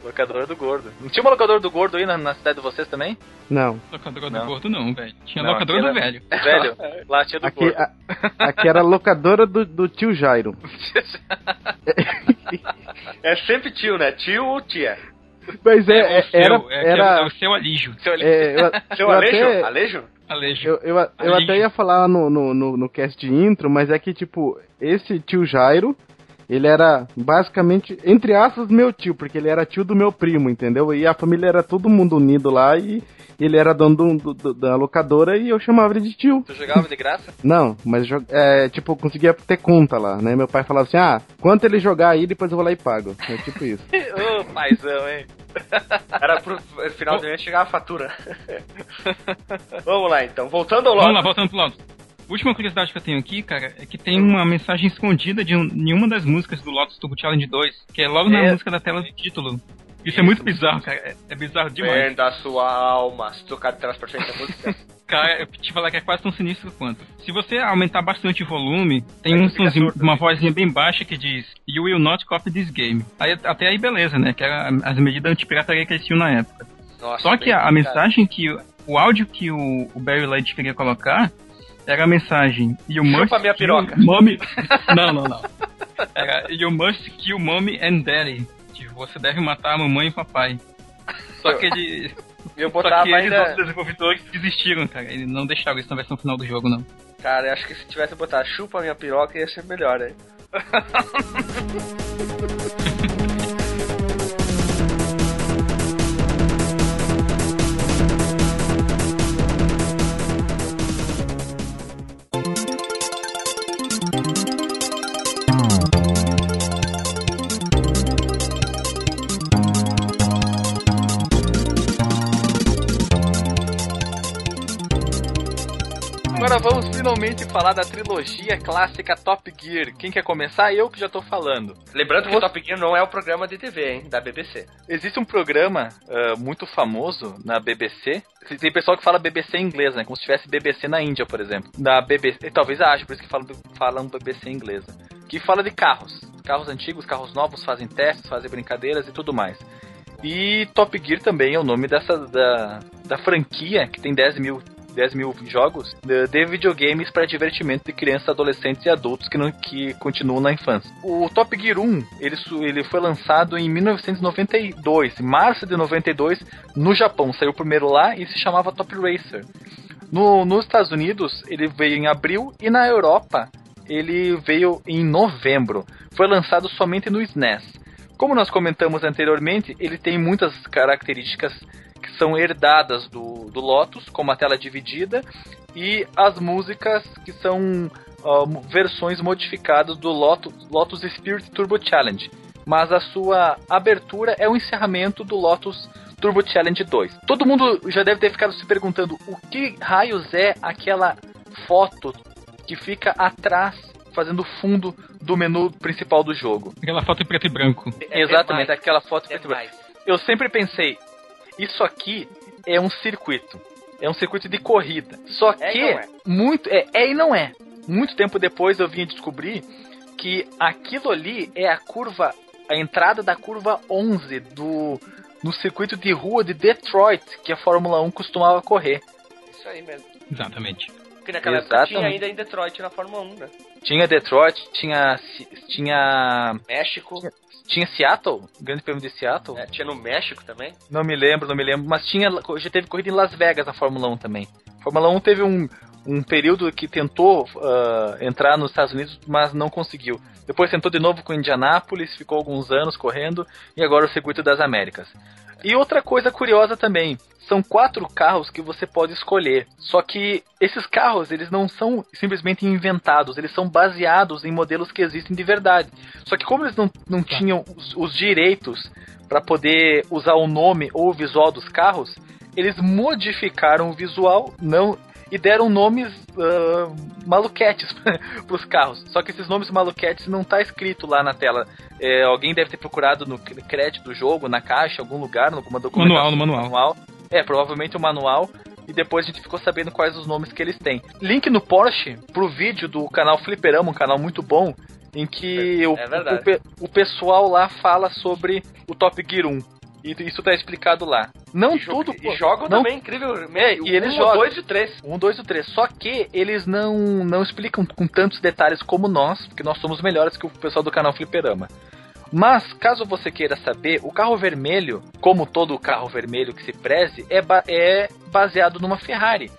Locadora do gordo. Não tinha uma locadora do gordo aí na, na cidade de vocês também? Não. Locadora Não. do gordo não, velho. Tinha Não, locadora do velho. <laughs> Velho, lá tinha do Aqui, gordo. a- aqui era a locadora do, do tio Jairo. <laughs> <laughs> É sempre tio, né? Tio ou tia? Mas é, o é- seu, era. é, que é era o seu alígio. é, eu, <laughs> Seu eu Alejo? até- Alejo? Alejo. Eu, eu, eu Alívio. até ia falar no, no, no, no cast de intro, mas é que, tipo, esse tio Jairo, ele era basicamente, entre aspas, meu tio, porque ele era tio do meu primo, entendeu? E a família era todo mundo unido lá e ele era dono do- do- do- da locadora e eu chamava ele de tio. Tu jogava de graça? <laughs> Não, mas é, tipo, eu conseguia ter conta lá, né? Meu pai falava assim, ah, quanto ele jogar aí, depois eu vou lá e pago. É tipo isso. <laughs> Ô, paizão, hein? <laughs> Era pro final do mês chegar a fatura. Vamos lá então, voltando ao Vamos lá, voltando pro Lotus. Última curiosidade que eu tenho aqui, cara, é que tem uma mensagem escondida de um, em uma das músicas do Lotus Turbo Challenge 2, que é logo na É. música da tela de título. Isso, é muito bizarro, cara. É, é bizarro demais. Venda a sua alma, se tocar de trás pra frente da música. <laughs> Cara, eu te falar que é quase tão sinistro quanto. Se você aumentar bastante o volume, tem um sonzinho, surdo. uma vozinha bem baixa que diz You will not copy this game. Aí, até aí beleza, né? Que era as medidas anti-pirataria que eles tinham na época. Nossa, Só que a, a mensagem que. O áudio que o, o Barry Light queria colocar era a mensagem You Chupa must minha piroca." mommy. <laughs> não, não, não. Era You must kill mommy and daddy. Tipo, você deve matar a mamãe e o papai. Só que ele. Eu Só botava que eles, ainda. os desenvolvedores, desistiram, cara. Eles não deixaram isso na versão final do jogo, não. Cara, eu acho que se tivesse botar chupa minha piroca ia ser melhor, né? <laughs> finalmente falar da trilogia clássica Top Gear. Quem quer começar? Eu que já tô falando. Lembrando que o Top Gear não é o programa de TV, hein? Da BBC. Existe um programa ah, muito famoso na BBC. Tem pessoal que fala BBC em inglês, né? Como se tivesse BBC na Índia, por exemplo. Na BBC, talvez ache, por isso que falam, falam BBC em inglês. Que fala de carros. Carros antigos, carros novos, fazem testes, fazem brincadeiras e tudo mais. E Top Gear também é o nome dessa da, da franquia que tem 10 mil, 10 mil jogos de, de videogames para divertimento de crianças, adolescentes e adultos que, não, que continuam na infância. O Top Gear 1 ele, ele foi lançado em 1992, em março de 92, no Japão. Saiu primeiro lá e se chamava Top Racer. No, nos Estados Unidos ele veio em abril e na Europa ele veio em novembro. Foi lançado somente no SNES. Como nós comentamos anteriormente, ele tem muitas características são herdadas do, do Lotus, como a tela dividida, e as músicas que são mo- versões modificadas do Lotus, Lotus Spirit Turbo Challenge. Mas a sua abertura é o encerramento do Lotus Turbo Challenge 2. Todo mundo já deve ter ficado se perguntando o que raios é aquela foto que fica atrás, fazendo fundo do menu principal do jogo. Aquela foto em preto e branco. É Exatamente, demais. aquela foto É preto e branco. Eu sempre pensei, isso aqui é um circuito. É um circuito de corrida. Só É e que não é. muito é, é e não é. Muito tempo depois eu vim descobrir que aquilo ali é a curva, a entrada da curva 11 do no circuito de rua de Detroit, que a Fórmula 1 costumava correr. Isso aí mesmo. Exatamente. Porque naquela época Exatamente. tinha ainda em Detroit na Fórmula 1, né? Tinha Detroit, tinha tinha México. tinha Seattle, Grande Prêmio de Seattle. é, tinha no México também. Não me lembro, não me lembro. Mas tinha, já teve corrida em Las Vegas na Fórmula 1 também. A Fórmula 1 teve um, um período que tentou ah, entrar nos Estados Unidos, mas não conseguiu. Depois tentou de novo com Indianápolis, ficou alguns anos correndo, e agora o Circuito das Américas. E outra coisa curiosa também, são quatro carros que você pode escolher. Só que esses carros, eles não são simplesmente inventados, eles são baseados em modelos que existem de verdade. Só que como eles não, não tinham os, os direitos para poder usar o nome ou o visual dos carros, eles modificaram o visual, não e deram nomes ah, maluquetes <laughs> para os carros. Só que esses nomes maluquetes não tá escrito lá na tela. É, alguém deve ter procurado no cr- crédito do jogo, na caixa, em algum lugar, alguma documentação. Manual, no manual. É, provavelmente o manual. E depois a gente ficou sabendo quais os nomes que eles têm. Link no Porsche pro vídeo do canal Fliperama, um canal muito bom, em que o, é o, pe- o pessoal lá fala sobre o Top Gear 1. E isso tá explicado lá. Não e tudo. E jogam não, também, incrível. É, e eles um, jogam. dois e três. Um, dois e três. Só que eles não, não explicam com tantos detalhes como nós, porque nós somos melhores que o pessoal do canal Fliperama. Mas, caso você queira saber, o carro vermelho, como todo carro vermelho que se preze, é, ba é baseado numa Ferrari.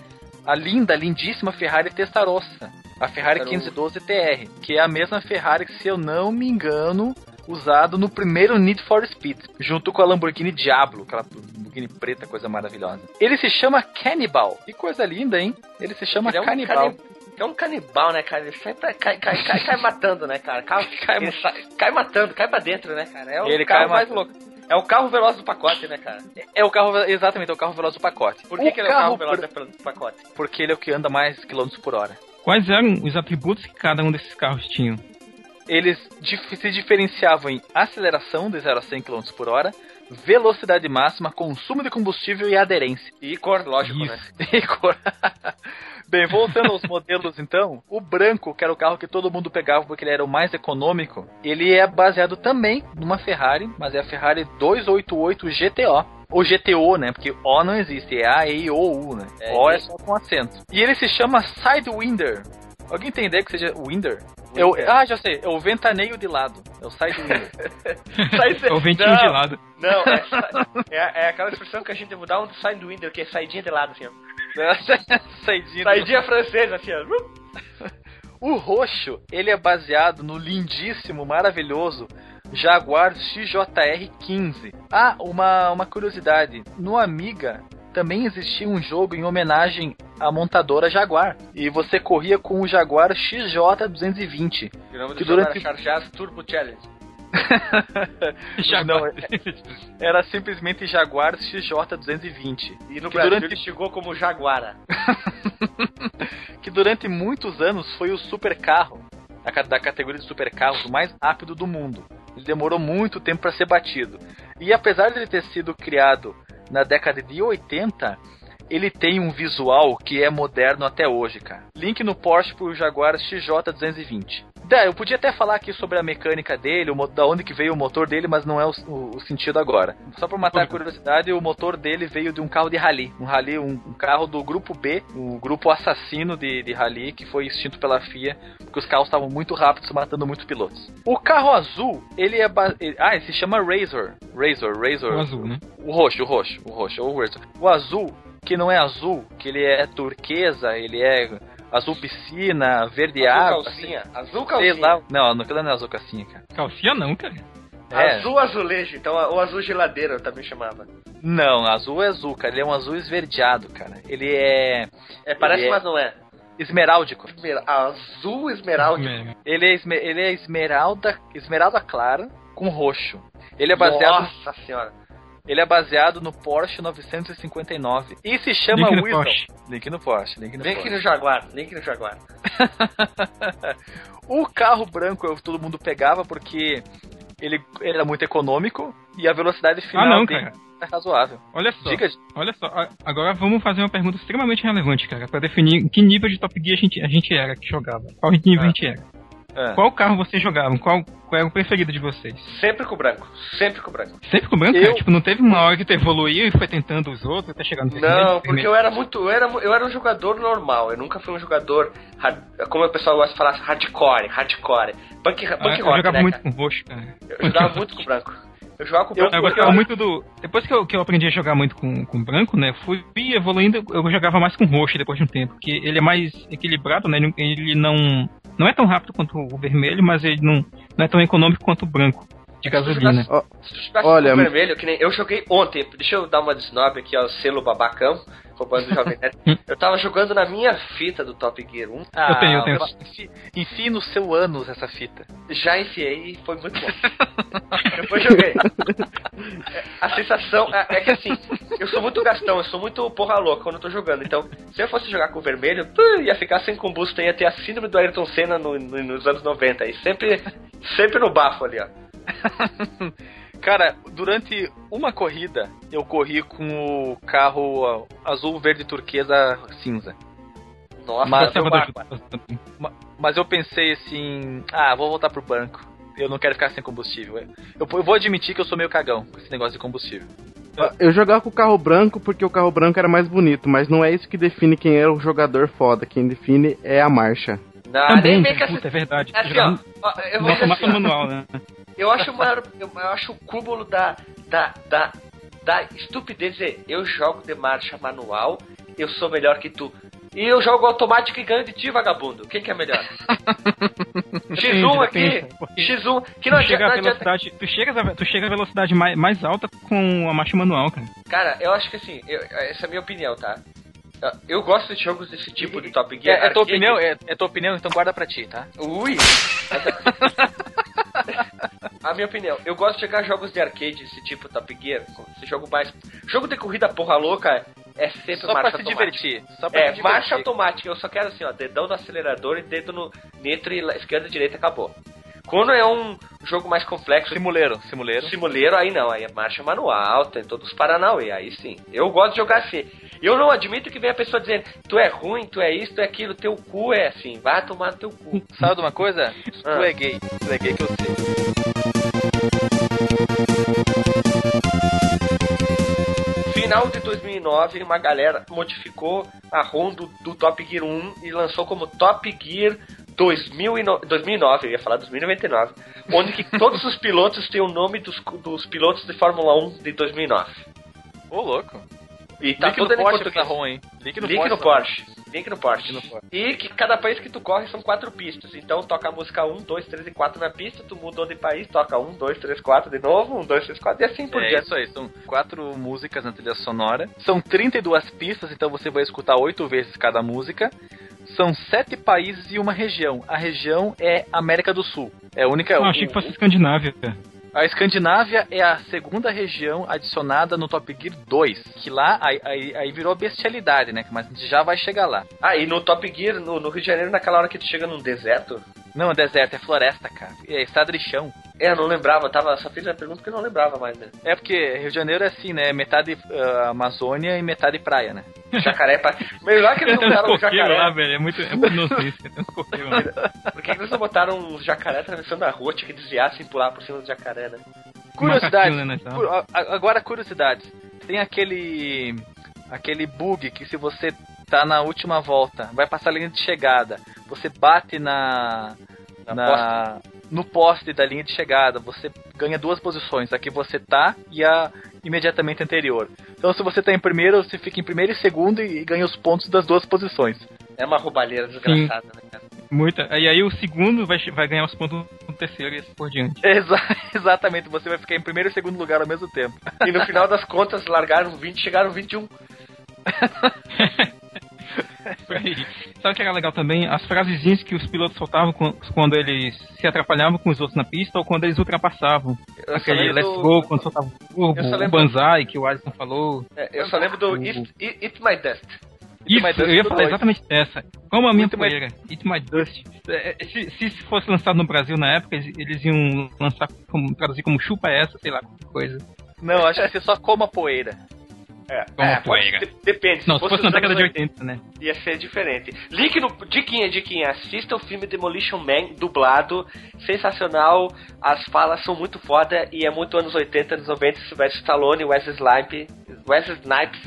A linda, lindíssima Ferrari Testarossa. A Ferrari 512 TR, que é a mesma Ferrari que, se eu não me engano, usado no primeiro Need for Speed, junto com a Lamborghini Diablo, aquela Lamborghini preta, coisa maravilhosa. Ele se chama Cannibal. Que coisa linda, hein? Ele se chama Ele é um Cannibal. cani- É um canibal, né, cara? Ele sempre cai, cai, cai, cai matando, né, cara? Cai, <laughs> cai, sai- cai matando, cai pra dentro, né, cara? É o Ele carro cai mais louco. É o carro veloz do pacote, né, cara? É o carro, exatamente, é o carro veloz do pacote. Por que, que ele é o carro carro veloz do pacote? Porque ele é o que anda mais quilômetros por hora. Quais eram os atributos que cada um desses carros tinham? Eles se diferenciavam em aceleração de 0 a 100 km por hora, velocidade máxima, consumo de combustível e aderência. E cor, lógico, Isso. né? <laughs> E cor. <laughs> Bem, voltando aos modelos então, o branco, que era o carro que todo mundo pegava porque ele era o mais econômico, ele é baseado também numa Ferrari, mas é a Ferrari 288 GTO. Ou GTO, né? Porque O não existe, é A, E, O, U, né? É, o é só com acento. E ele se chama Sidewinder. Alguém tem ideia que seja Winder? É o- Winder. ah, já sei, é o ventaneio de lado. É o Sidewinder. <laughs> Sai- É o ventinho Não, de lado. Não, é, sa- é, é aquela expressão que a gente mudar um side window, que é saidinha de lado, assim, ó. <laughs> Saidinha de Saidinha francesa, assim, ó. O roxo, ele é baseado no lindíssimo, maravilhoso Jaguar XJR-15. Ah, uma, uma curiosidade. No Amiga também existia um jogo em homenagem à montadora Jaguar. E você corria com o Jaguar XJ220. O nome Que durante- era Chargers Turbo Challenge. <laughs> Não, <laughs> era simplesmente Jaguar XJ220. E no Que Brasil durante- ele chegou como Jaguara. <laughs> que durante muitos anos foi o supercarro, da ca- da categoria de supercarros, o mais rápido do mundo. Ele demorou muito tempo para ser batido. E apesar de ele ter sido criado na década de 80, ele tem um visual que é moderno até hoje, cara. Link no Porsche pro Jaguar XJ220. Da, eu podia até falar aqui sobre a mecânica dele, o da onde que veio o motor dele, mas não é o, o- o sentido agora. Só pra matar a curiosidade, o motor dele veio de um carro de rally. Um rally, um, um carro do grupo B, o grupo assassino de, de rally, que foi extinto pela FIA, porque os carros estavam muito rápidos, matando muitos pilotos. O carro azul, ele é. ele- ah, ele se chama Razor. Razor, Razor. O azul, né? O roxo, o roxo, o roxo, o Razor. O azul, que não é azul, que ele é turquesa, ele é azul piscina, verde Azul água. calcinha. Azul Sei calcinha. lá. Não, aquilo não é azul calcinha, cara. Calcinha não, cara. É. Azul azulejo, então o azul geladeira eu também chamava. Não, azul é azul, cara. Ele é um azul esverdeado, cara. Ele é É, parece, Ele é- mas não é. esmeráldico. Esmer- Azul esmeralda. É. Ele é, esme- ele é esmeralda, esmeralda clara com roxo. Ele é baseado, Nossa senhora. Ele é baseado no Porsche 959 e se chama Link no Wisdom. Porsche. Link no Porsche, link no Vem aqui Porsche. no Jaguar, link no Jaguar. <laughs> O carro branco eu- todo mundo pegava porque ele era muito econômico e a velocidade final Ah, não, dele é razoável. Olha só. Diga, Olha só, agora vamos fazer uma pergunta extremamente relevante, cara, pra definir em que nível de Top Gear a gente, a gente era que jogava. Qual nível Ah. a gente era. Ah, Qual carro vocês jogavam? Qual, qual era o preferido de vocês? Sempre com o branco. Sempre com o branco. Sempre com o branco, Eu- cara? Tipo, não teve uma hora que tu evoluiu e foi tentando os outros até chegar no vermelho? Não, porque eu era muito. Eu era, eu era um jogador normal. Eu nunca fui um jogador. hard- como o pessoal gosta de falar, hardcore, hardcore. Punk, Ah, punk eu rock, jogava né, muito cara? com roxo, cara. Eu jogava muito com o branco. Eu jogava com o Eu- branco Eu porque gostava eu- muito do. Depois que eu, que eu aprendi a jogar muito com, com branco, né? Fui evoluindo, eu jogava mais com roxo depois de um tempo. Porque ele é mais equilibrado, né? Ele não. Não é tão rápido quanto o vermelho, mas ele não, não é tão econômico quanto o branco de gasolina. Se jogasse Olha, o vermelho, que nem eu joguei ontem, deixa eu dar uma de snob aqui, ó, selo babacão, roubando do Jovem Nerd. <laughs> Eu tava jogando na minha fita do Top Gear 1, ah, Eu tenho, eu tenho. Enfie, enfie no seu ânus essa fita. já enfiei e foi muito bom. Depois joguei. A sensação é, é que assim, eu sou muito gastão, eu sou muito porra louca quando eu tô jogando. Então, se eu fosse jogar com o vermelho, ia ficar sem combustível, ia ter a síndrome do Ayrton Senna no- no- nos anos 90. E sempre, sempre no bafo ali, ó. <laughs> Cara, durante uma corrida eu corri com o carro azul, verde, turquesa, cinza. Nossa, Mas eu Mas eu pensei assim, ah, vou voltar pro banco. eu não quero ficar sem combustível. Eu, eu vou admitir que eu sou meio cagão com esse negócio de combustível. Eu jogava com o carro branco porque o carro branco era mais bonito, mas não é isso que define quem é o jogador foda. Quem define é a marcha. Não, Também, nem vem com essa- puta, é verdade. Assim, ó, ó, eu vou dizer assim, manual, né? Eu acho o maior, eu, eu acho o cúmulo da, da, da, da estupidez dizer, eu jogo de marcha manual, eu sou melhor que tu. E eu jogo automático e ganho de ti, vagabundo. Quem que é melhor? <laughs> X1 aqui, depende, porque X1, que não tu chega não velocidade, tu chega tu chega a velocidade mais, mais alta com a marcha manual, cara. Cara, eu acho que assim, eu- essa é a minha opinião, tá? Eu gosto de jogos desse tipo de Top Gear. É, é tua opinião? É, é tua opinião, então guarda pra ti, tá? Ui! <laughs> A minha opinião, eu gosto de jogar jogos de arcade, esse tipo Top Gear, esse jogo mais. Jogo de corrida porra louca é sempre Só marcha pra se automática. divertir. Só pra É, se divertir. marcha automática, eu só quero assim, ó, dedão no acelerador e dedo no neutro e esquerda e direita acabou. Quando é um jogo mais complexo, Simuleiro, simuleiro. simuleiro, aí não, aí é marcha manual, tem todos os Paranauê, aí sim. Eu gosto de jogar assim. Eu não admito que venha a pessoa dizendo, tu é ruim, tu é isso, tu é aquilo, teu cu é assim, vai tomar no teu cu. <laughs> Sabe de uma coisa? Ah. Tu é gay. Tu é gay que eu sei. Final de 2009, uma galera modificou a ROM do, do Top Gear 1 e lançou como Top Gear 2009, 2009, eu ia falar 2099, onde que todos os pilotos têm o nome dos, dos pilotos de Fórmula 1 de 2009. Ô, louco. E tá Link tudo no em Porsche ROM, hein? Link no Link Porsche. no. Link no Porsche. Link no Porsche. E que cada país que tu corre são quatro pistas. Então toca a música 1, 2, 3 e 4 na pista, tu mudou de país, toca 1, 2, 3, 4 de novo, 1, 2, 3, 4 e assim por É diante. isso aí, são quatro músicas na trilha sonora. São 32 pistas, então você vai escutar oito vezes cada música. São sete países e uma região. A região é América do Sul. É a única. Eu o- achei que fosse Escandinávia. A Escandinávia é a segunda região adicionada no Top Gear 2. Que lá aí, aí, aí virou bestialidade, né? Mas a gente já vai chegar lá. Ah, e no Top Gear, no, no Rio de Janeiro, naquela hora que tu chega num deserto, Não, é deserto, é floresta, cara. É estrada de chão. é, eu não lembrava, eu tava, só fiz a pergunta porque eu não lembrava mais, né? É porque Rio de Janeiro é assim, né? Metade ah, Amazônia e metade praia, né? Jacaré, pra... melhor que eles não botaram <laughs> um coqueiros lá, jacaré. velho. É muito, é muito nocivo. <laughs> Tem uns coqueiros lá. Por que, que eles não botaram um jacaré atravessando a rua, tinha que desviar sem pular por cima do jacaré, né? Curiosidades. Né, então? Agora curiosidades. Tem aquele aquele bug que se você tá na última volta, vai passar a linha de chegada, você bate na Na na no poste da linha de chegada, você ganha duas posições, a que você tá e a imediatamente anterior. Então se você tá em primeiro, você fica em primeiro e segundo e, e ganha os pontos das duas posições. É uma roubalheira desgraçada, né, cara? Muita. E aí o segundo vai, vai ganhar os pontos no terceiro e assim por diante. <laughs> Exa exatamente, você vai ficar em primeiro e segundo lugar ao mesmo tempo. E no final das contas, largaram 20 e chegaram 21. <laughs> <laughs> Sabe o que era legal também? As frasezinhas que os pilotos soltavam quan- quando eles se atrapalhavam com os outros na pista ou quando eles ultrapassavam. Eu Aquele Let's do- Go, quando soltava o turbo, o Banzai, que o Alisson falou. É, eu só lembro do Eat, Eat, Eat My Dust. Isso, My eu ia falar exatamente dessa. Como a minha mais- poeira. Eat My Dust. É, é, Se, se isso fosse lançado no Brasil na época, eles, eles iam lançar como, traduzir como chupa essa, sei lá, coisa. Não, acho que você só coma poeira. É, Como é, pode- de- depende. Não, se fosse na década de anos 80, né? Ia ser diferente. Link no. Diquinha, diquinha. Assista o filme Demolition Man, dublado. Sensacional. As falas são muito foda e é muito anos 80, anos 90. Sylvester Stallone, Wesley Snipes. Wesley Snipes.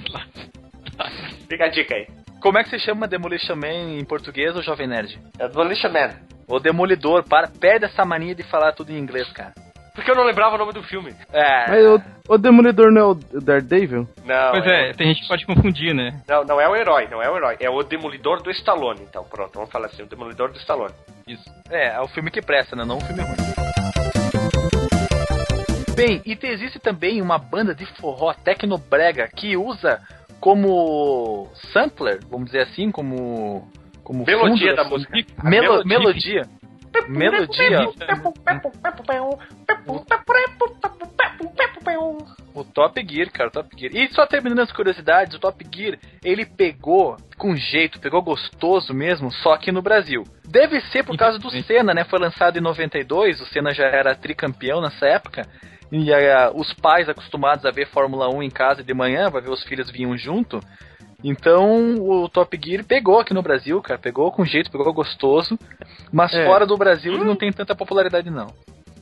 <laughs> Fica a dica aí. Como é que se chama Demolition Man em português ou Jovem Nerd? É Demolition Man. O Demolidor, para, perde essa mania de falar tudo em inglês, cara. Porque eu não lembrava o nome do filme. É. Mas o, o Demolidor não é o Daredevil? Não. Pois é, tem gente que pode confundir, né? Não, não é o herói, não é o herói. É o Demolidor do Stallone. Então, pronto, vamos falar assim: o Demolidor do Stallone. Isso. É, é o filme que presta, né? Não o filme ruim. Bem, e te- existe também uma banda de forró tecnobrega que usa como sampler, vamos dizer assim, como como Melodia fundo da sua- música. Melo- melodia. melodia. Melodia. O Top Gear, cara, o Top Gear. E só terminando as curiosidades, o Top Gear, ele pegou com jeito, pegou gostoso mesmo, só aqui no Brasil. Deve ser por causa do Senna, né? Foi lançado em 92, o Senna já era tricampeão nessa época. E ah, os pais acostumados a ver Fórmula 1 em casa de manhã, vai ver os filhos vinham junto. Então o Top Gear pegou aqui no Brasil, cara, pegou com jeito, pegou gostoso. Mas É. fora do Brasil ele não tem tanta popularidade não.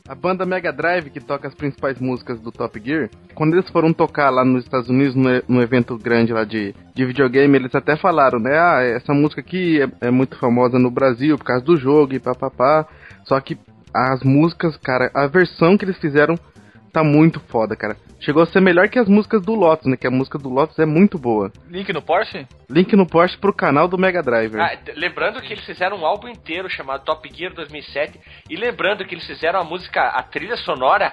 A banda Mega Drive, que toca as principais músicas do Top Gear, quando eles foram tocar lá nos Estados Unidos, no, no evento grande lá de, de videogame, eles até falaram, né? Ah, essa música aqui é, é muito famosa no Brasil por causa do jogo e papapá. Só que as músicas, cara, a versão que eles fizeram tá muito foda, cara. Chegou a ser melhor que as músicas do Lotus, né? Que a música do Lotus é muito boa. Link no Porsche? Link no Porsche pro canal do Mega Driver. Ah, lembrando que eles fizeram um álbum inteiro chamado Top Gear 2007 e lembrando que eles fizeram a música, a trilha sonora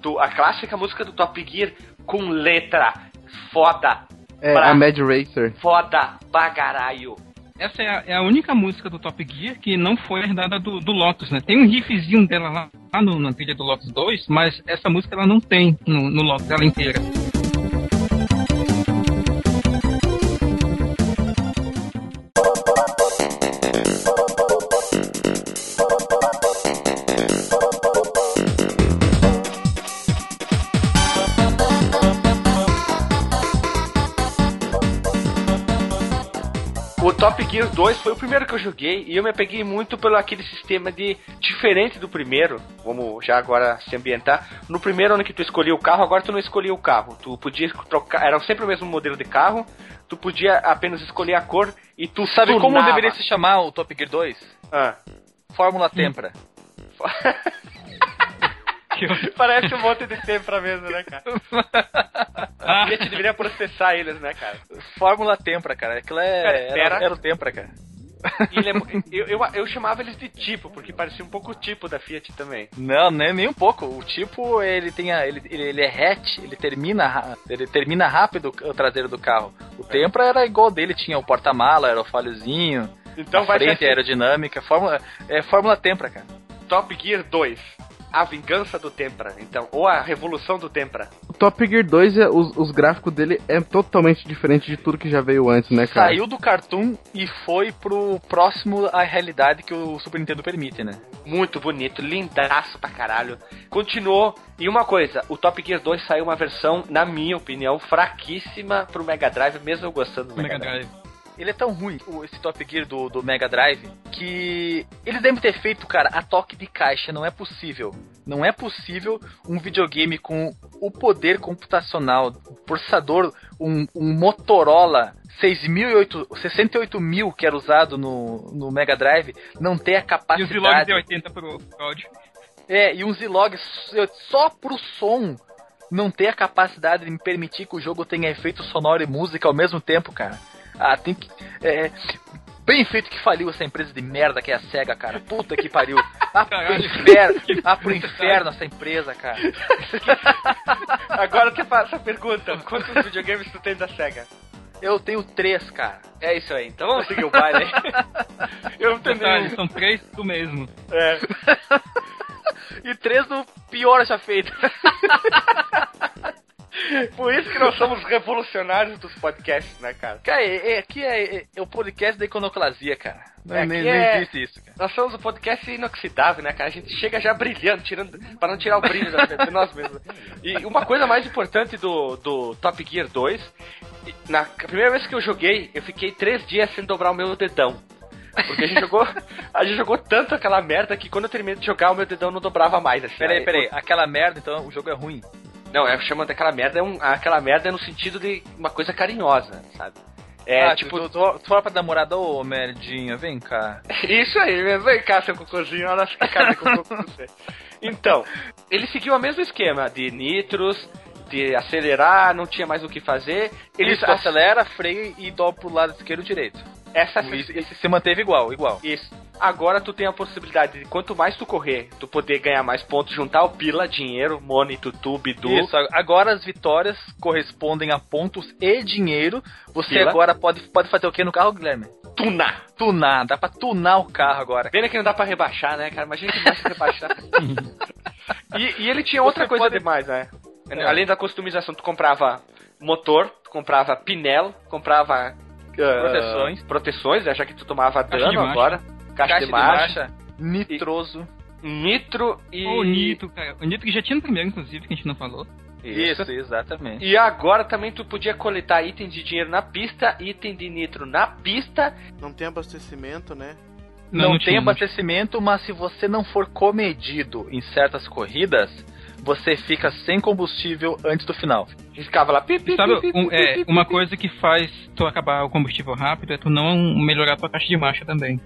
do a clássica música do Top Gear com letra foda. É, pra... a Mad Racer. Foda bagaraio. Essa é a, é a, única música do Top Gear que não foi herdada do, do Lotus, né? Tem um riffzinho dela lá, lá no, na trilha do Lotus 2, mas essa música ela não tem no, no Lotus, ela inteira. Top Gear 2 foi o primeiro que eu joguei e eu me peguei muito pelo aquele sistema de diferente do primeiro. Vamos já agora se ambientar. No primeiro ano que tu escolhia o carro, agora tu não escolhia o carro. Tu podia trocar, era sempre o mesmo modelo de carro. Tu podia apenas escolher a cor e tu sabe tunava. como deveria se chamar o Top Gear 2? Ah. Fórmula Tempra. <laughs> Parece um monte de tempra mesmo, né, cara? A gente deveria processar eles, né, cara? Fórmula Tempra, cara. Aquilo é. Cara, era, era o Tempra, cara. É, eu, eu, eu, chamava eles de tipo, porque parecia um pouco o tipo da Fiat também. Não, nem, nem um pouco. O tipo, ele tem a, ele, ele é hatch, ele termina, ele termina rápido o traseiro do carro. O é. Tempra era igual dele, tinha o porta-mala, era o falhozinho, então a vai frente ser... aerodinâmica, Fórmula, é Fórmula Tempra, cara. Top Gear 2 a vingança do Tempra, então, ou a revolução do Tempra. O Top Gear 2, é, os, os, gráficos dele é totalmente diferente de tudo que já veio antes, né, cara? Saiu do cartoon e foi pro próximo à realidade que o Super Nintendo permite, né? Muito bonito, lindaço pra caralho. Continuou. E uma coisa, o Top Gear 2 saiu uma versão, na minha opinião, fraquíssima pro Mega Drive, mesmo eu gostando do Mega, Mega Drive. Drive ele é tão ruim, esse Top Gear do, do Mega Drive, que eles devem ter feito, cara, a toque de caixa. Não é possível. Não é possível um videogame com o poder computacional, processador, um, um Motorola 68 mil que era usado no, no Mega Drive, não ter a capacidade. E os Zilog de 80 pro áudio. É, e um Zilog só pro som não ter a capacidade de me permitir que o jogo tenha efeito sonoro e música ao mesmo tempo, cara. Ah, tem que. É, bem feito que faliu essa empresa de merda que é a SEGA, cara. Puta que pariu. Ah, <laughs> pro inferno, ah, pro inferno essa empresa, cara. <laughs> Agora eu te faço a pergunta: quantos videogames tu tem da SEGA? Eu tenho três, cara. É isso aí. Então vamos seguir o baile aí. <laughs> Eu não tenho. São três do mesmo. É. e três do pior já feito. Por isso que nós somos revolucionários dos podcasts, né, cara? Cara, é, é, aqui é, é, o podcast da iconoclasia, cara. Não, é, nem, nem é existe isso, cara. Nós somos o podcast inoxidável, né, cara? A gente chega já brilhando, tirando, para não tirar o brilho de nós mesmos. E uma coisa mais importante do, do Top Gear 2, na primeira vez que eu joguei, eu fiquei três dias sem dobrar o meu dedão. Porque a gente jogou. A gente jogou tanto aquela merda que quando eu terminei de jogar, o meu dedão não dobrava mais. Assim, peraí, peraí, aquela merda, então o jogo é ruim. Não, é chamando aquela merda, é um, aquela merda é no sentido de uma coisa carinhosa, sabe? É, ah, tipo, tu, tu, tu fala pra namorada, ô merdinha, vem cá. <laughs> Isso aí, vem cá, seu cocôzinho, olha que cara de cocô com você. Então, ele seguiu o mesmo esquema de nitros, de acelerar, não tinha mais o que fazer. Ele Isso, acelera, freia e dobra pro lado esquerdo e direito. Essa isso, isso se manteve igual, igual. Isso. Agora tu tem a possibilidade de quanto mais tu correr, tu poder ganhar mais pontos, juntar o pila, dinheiro, money, tutu, bidu. Isso, agora as vitórias correspondem a pontos e dinheiro. Você pila. agora pode, pode fazer o que no carro, Guilherme? Tunar. Tunar, dá pra tunar o carro agora. Pena que não dá pra rebaixar, né, cara? Imagina que mais rebaixar. <laughs> e, e, ele tinha outra Você coisa pode... demais, né? É. Além da customização, tu comprava motor, tu comprava pinel, comprava proteções. Proteções, né, já que tu tomava Caixa dano agora. Caixa, Caixa de, marcha. De marcha nitroso. E, nitro e. O nitro, cara. O nitro que já tinha no primeiro, inclusive, que a gente não falou. Isso. Isso, exatamente. E agora também tu podia coletar itens de dinheiro na pista, item de nitro na pista. Não tem abastecimento, né? não, não, não tem tinha, abastecimento, mas se você não for comedido em certas corridas, você fica sem combustível antes do final. Ficava lá. Pi, pi, Sabe, pi, um, é, uma coisa que faz tu acabar o combustível rápido é tu não melhorar tua caixa de marcha também.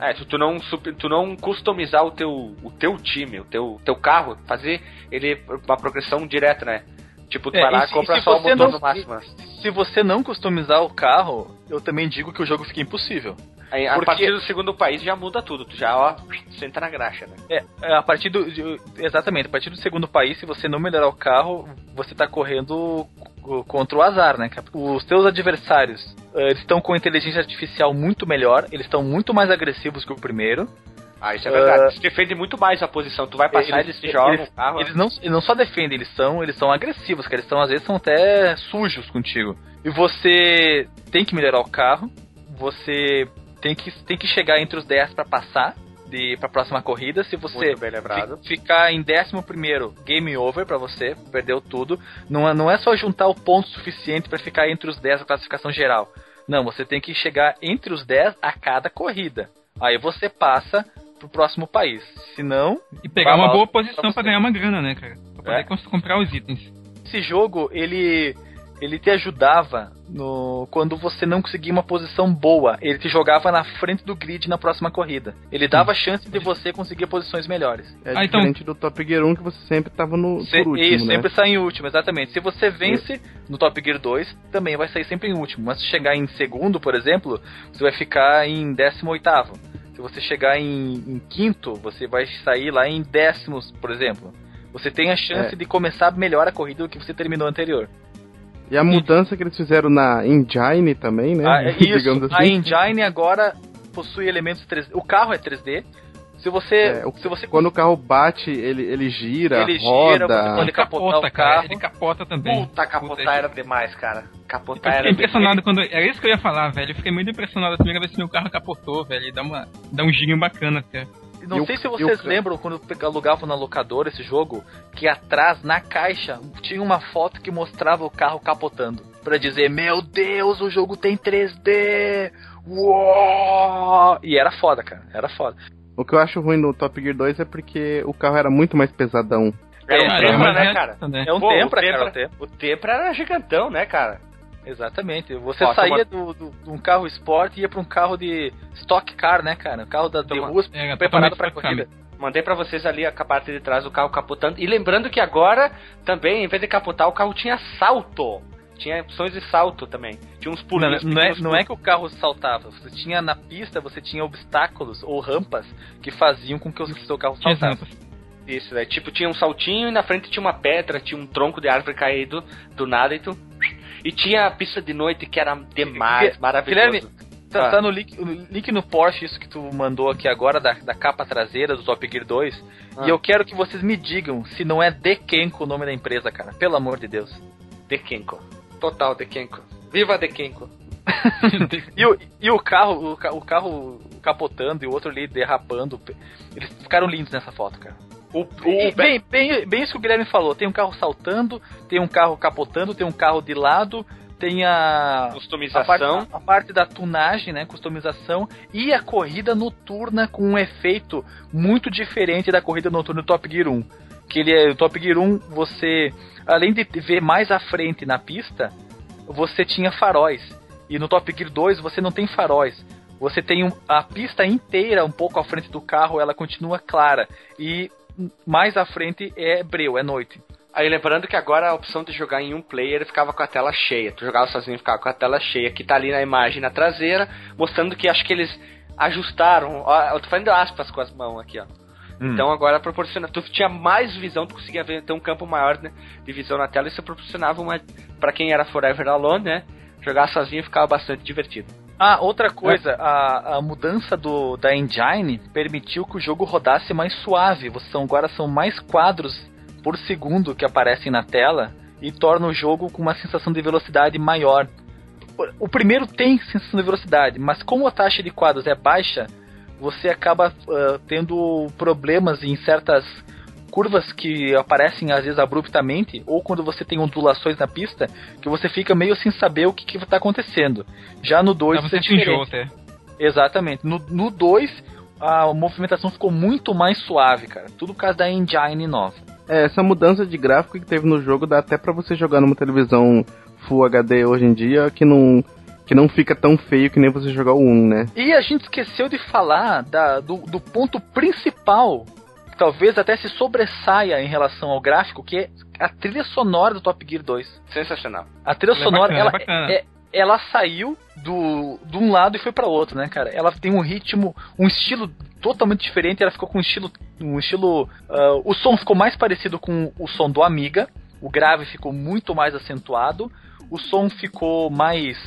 É, se tu não, tu não customizar o teu, o teu time, o teu, teu carro, fazer ele uma progressão direta, né? Tipo, tu é, vai lá e compra só o motor não, no máximo. Se você não customizar o carro, eu também digo que o jogo fica impossível. Aí, a partir do segundo país já muda tudo, tu já, ó, senta na graxa, né? É, é, a partir do. Exatamente, a partir do segundo país, se você não melhorar o carro, você tá correndo contra o azar, né? Os teus adversários, eh, eles estão com inteligência artificial muito melhor, eles estão muito mais agressivos que o primeiro. Ah, isso é verdade. Uh, eles defendem muito mais a posição. Tu vai passar, eles, eles se jogam. Eles, carro, eles, não, eles não só defendem, eles são, eles são agressivos, que eles são, às vezes, são até sujos contigo. E você tem que melhorar o carro, você tem que, tem que chegar entre os 10 para passar de para a próxima corrida. Se você ficar em 11 primeiro, game over para você, perdeu tudo. Não, é, não é só juntar o ponto suficiente para ficar entre os 10 da classificação geral. Não, você tem que chegar entre os 10 a cada corrida. Aí você passa pro próximo país. Se não. E pegar uma boa posição para ganhar uma grana, né, cara? Pra poder é. comprar os itens. Esse jogo, ele ele te ajudava no quando você não conseguia uma posição boa. Ele te jogava na frente do grid na próxima corrida. Ele dava chance de você conseguir posições melhores. É ah, então- diferente então... do Top Gear 1 que você sempre estava no Se, por último, Isso, né? sempre sai em último, exatamente. Se você vence no Top Gear 2, também vai sair sempre em último. Mas se chegar em segundo, por exemplo, você vai ficar em 18 oitavo. Se você chegar em, em quinto, você vai sair lá em décimos, por exemplo. Você tem a chance é. de começar melhor a corrida do que você terminou anterior. E a mudança que eles fizeram na engine também, né? Ah, é <laughs> isso. assim. A engine agora possui elementos 3D. O carro é 3D. Se você, é, o, se você quando o carro bate, ele, ele gira, ele roda. Gira, ele capota, o carro. Ele capota também. Puta, capotar era demais, cara. Capotar eu fiquei impressionado quando. Era isso que eu ia falar, velho. Eu fiquei muito impressionado a primeira vez que meu carro capotou, velho. Dá, uma, dá um girinho bacana, cara. Não sei se vocês lembram quando alugavam na locadora esse jogo, que atrás, na caixa, tinha uma foto que mostrava o carro capotando. para dizer, meu Deus, o jogo tem 3D! Uou! E era foda, cara. Era foda. O que eu acho ruim no Top Gear 2 é porque o carro era muito mais pesadão. Era um é, Tempra, né, cara? É um Pô, Tempra, cara. O Tempra era gigantão, né, cara? Exatamente. Você Ó, saía toma... do, do, de um carro esporte e ia para um carro de stock car, né, cara? Um carro da, de ruas é, preparado para corrida. Mandei para vocês ali a parte de trás do carro capotando. E lembrando que agora também, em vez de capotar, o carro tinha salto. Tinha opções de salto também. Tinha uns pulinhos. Não, não, é, não é que o carro saltava. Você tinha na pista, você tinha obstáculos ou rampas que faziam com que o seu carro saltasse. Isso, né? Tipo, tinha um saltinho e na frente tinha uma pedra, tinha um tronco de árvore caído do nada e tu e tinha a pista de noite que era demais, maravilhoso. Guilherme, tá, ah. tá no, link, no link no Porsche isso que tu mandou aqui agora, da, da capa traseira do Top Gear 2. Ah. E eu quero que vocês me digam se não é Dekenko o nome da empresa, cara. Pelo amor de Deus. Dekenko. Total Dekenko. Viva Dekenko. <laughs> e, o, e o carro, o, o carro capotando e o outro ali derrapando. Eles ficaram lindos nessa foto, cara. O, o bem, bem, bem isso que o Guilherme falou. Tem um carro saltando, tem um carro capotando, tem um carro de lado, tem a customização, a parte, a parte, da tunagem, né, customização e a corrida noturna com um efeito muito diferente da corrida noturna do Top Gear 1. Que ele é o Top Gear 1, você além de ver mais à frente na pista, você tinha faróis. E no Top Gear 2 você não tem faróis. Você tem um, a pista inteira um pouco à frente do carro, ela continua clara. E mais à frente é breu, é noite. Aí lembrando que agora a opção de jogar em um player ficava com a tela cheia. Tu jogava sozinho ficava com a tela cheia, que tá ali na imagem na traseira, mostrando que acho que eles ajustaram. Ó, eu tô fazendo aspas com as mãos aqui, ó. Hum. Então agora proporciona. Tu tinha mais visão, tu conseguia ver, ter um campo maior né, de visão na tela. Isso proporcionava uma. para quem era Forever Alone, né? Jogar sozinho ficava bastante divertido. Ah, outra coisa, é. a, a mudança do, da engine permitiu que o jogo rodasse mais suave. São, agora são mais quadros por segundo que aparecem na tela e torna o jogo com uma sensação de velocidade maior. O primeiro tem sensação de velocidade, mas como a taxa de quadros é baixa, você acaba uh, tendo problemas em certas curvas que aparecem às vezes abruptamente, ou quando você tem ondulações na pista, que você fica meio sem saber o que está acontecendo. Já no 2 você é. Até. Exatamente. No 2, a movimentação ficou muito mais suave, cara. Tudo por causa da engine nova. É, essa mudança de gráfico que teve no jogo dá até para você jogar numa televisão Full HD hoje em dia que não que não fica tão feio que nem você jogar o 1, né? E a gente esqueceu de falar da, do, do ponto principal, talvez até se sobressaia em relação ao gráfico, que é a trilha sonora do Top Gear 2. Sensacional. A trilha ela é sonora, é bacana, ela, é, ela saiu do, de um lado e foi para outro, né, cara? Ela tem um ritmo, um estilo totalmente diferente. Ela ficou com um estilo, um estilo. Uh, o som ficou mais parecido com o som do Amiga. O grave ficou muito mais acentuado. O som ficou mais,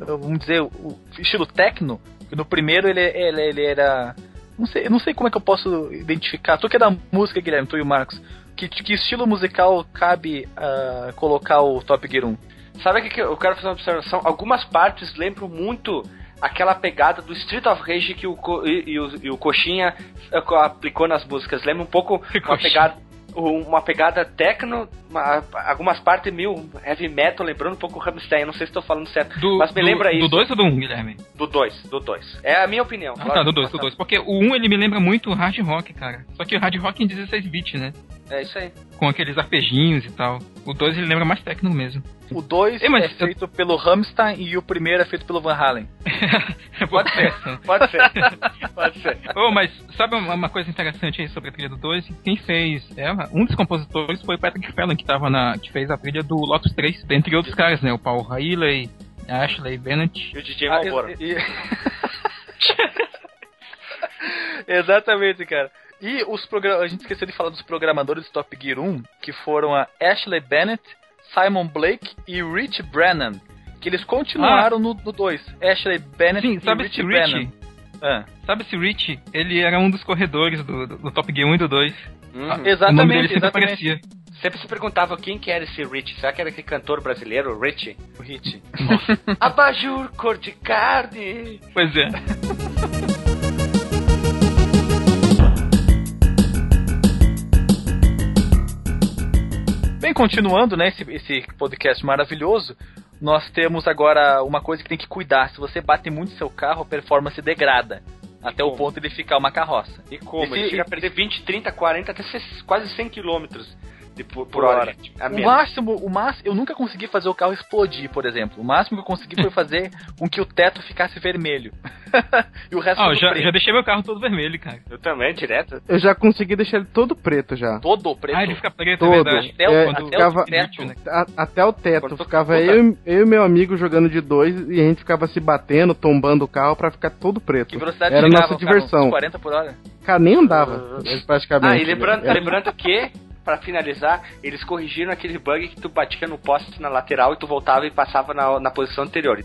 uh, vamos dizer, o estilo techno. No primeiro ele, ele, ele era não sei, não sei como é que eu posso identificar. Tu que é da música, Guilherme, tu e o Marcos. Que, que estilo musical cabe uh, colocar o Top Gear 1? Sabe o que eu quero fazer uma observação? Algumas partes lembram muito aquela pegada do Street of Rage que o, e, e o, e o Coxinha eh, aplicou nas músicas. Lembra um pouco <laughs> uma pegada uma pegada techno, uma, algumas partes meio heavy metal, lembrando um pouco o Rammstein, não sei se estou falando certo, do, mas me do, lembra isso. Do 2 ou do 1, um, Guilherme? Do 2, do 2. É a minha opinião. Ah, tá, do 2, do 2. Porque o 1 um, ele me lembra muito hard rock, cara. Só que o hard rock em 16 bits, né? É isso aí. Com aqueles arpejinhos e tal. O 2 ele lembra mais técnico mesmo. O 2 é feito eu... pelo Rammstein e o primeiro é feito pelo Van Halen. <laughs> Pode ser. <laughs> Pode ser. <laughs> Pode ser. Oh, mas sabe uma coisa interessante aí sobre a trilha do 2? Quem fez ela, um dos compositores foi o Patrick Fallon, que, tava na, que fez a trilha do Lotus 3, dentre outros caras, né? O Paul Haley, Ashley Bennett. E o DJ Malboro. Ah, e... Exatamente, cara. E os a gente esqueceu de falar dos programadores do Top Gear 1, que foram a Ashley Bennett, Simon Blake e Rich Brennan. Que eles continuaram ah. no 2. Ashley Bennett Sim, e Rich Brennan. Ah. Sabe se Rich, ele era um dos corredores do, do, do Top Gear 1 e do 2. Uhum. Ah, exatamente, o nome dele sempre exatamente. aparecia. Sempre se perguntava quem que era esse Rich. Será que era aquele cantor brasileiro, Rich? O Rich. <laughs> Abajur, cor de carne. Pois é. <laughs> Bem, continuando, né, esse, esse podcast maravilhoso, nós temos agora uma coisa que tem que cuidar. Se você bate muito seu carro, a performance degrada. E até como? o ponto de ficar uma carroça. E como? Esse, Ele chega a perder 20, 30, 40, até quase 100 quilômetros de, por, por, hora. hora. O máximo, o máximo, eu nunca consegui fazer o carro explodir, por exemplo. O máximo que eu consegui foi fazer <laughs> com que o teto ficasse vermelho. <laughs> e o resto ah, já, preto. já deixei meu carro todo vermelho, cara. Eu também, direto. Eu já consegui deixar ele todo preto já. Todo preto? Ah, ele fica preto, é todo. é verdade. Até, o, é, até ficava, o teto. Né? A, até o teto. Quando ficava eu, eu e meu amigo jogando de dois e a gente ficava se batendo, tombando o carro pra ficar todo preto. Que velocidade Era nossa diversão. 40 por hora? Cara, nem andava, uh... <laughs> praticamente. Ah, e lembrando, lembrando que para finalizar, eles corrigiram aquele bug que tu batia no poste na lateral e tu voltava e passava na, na posição anterior.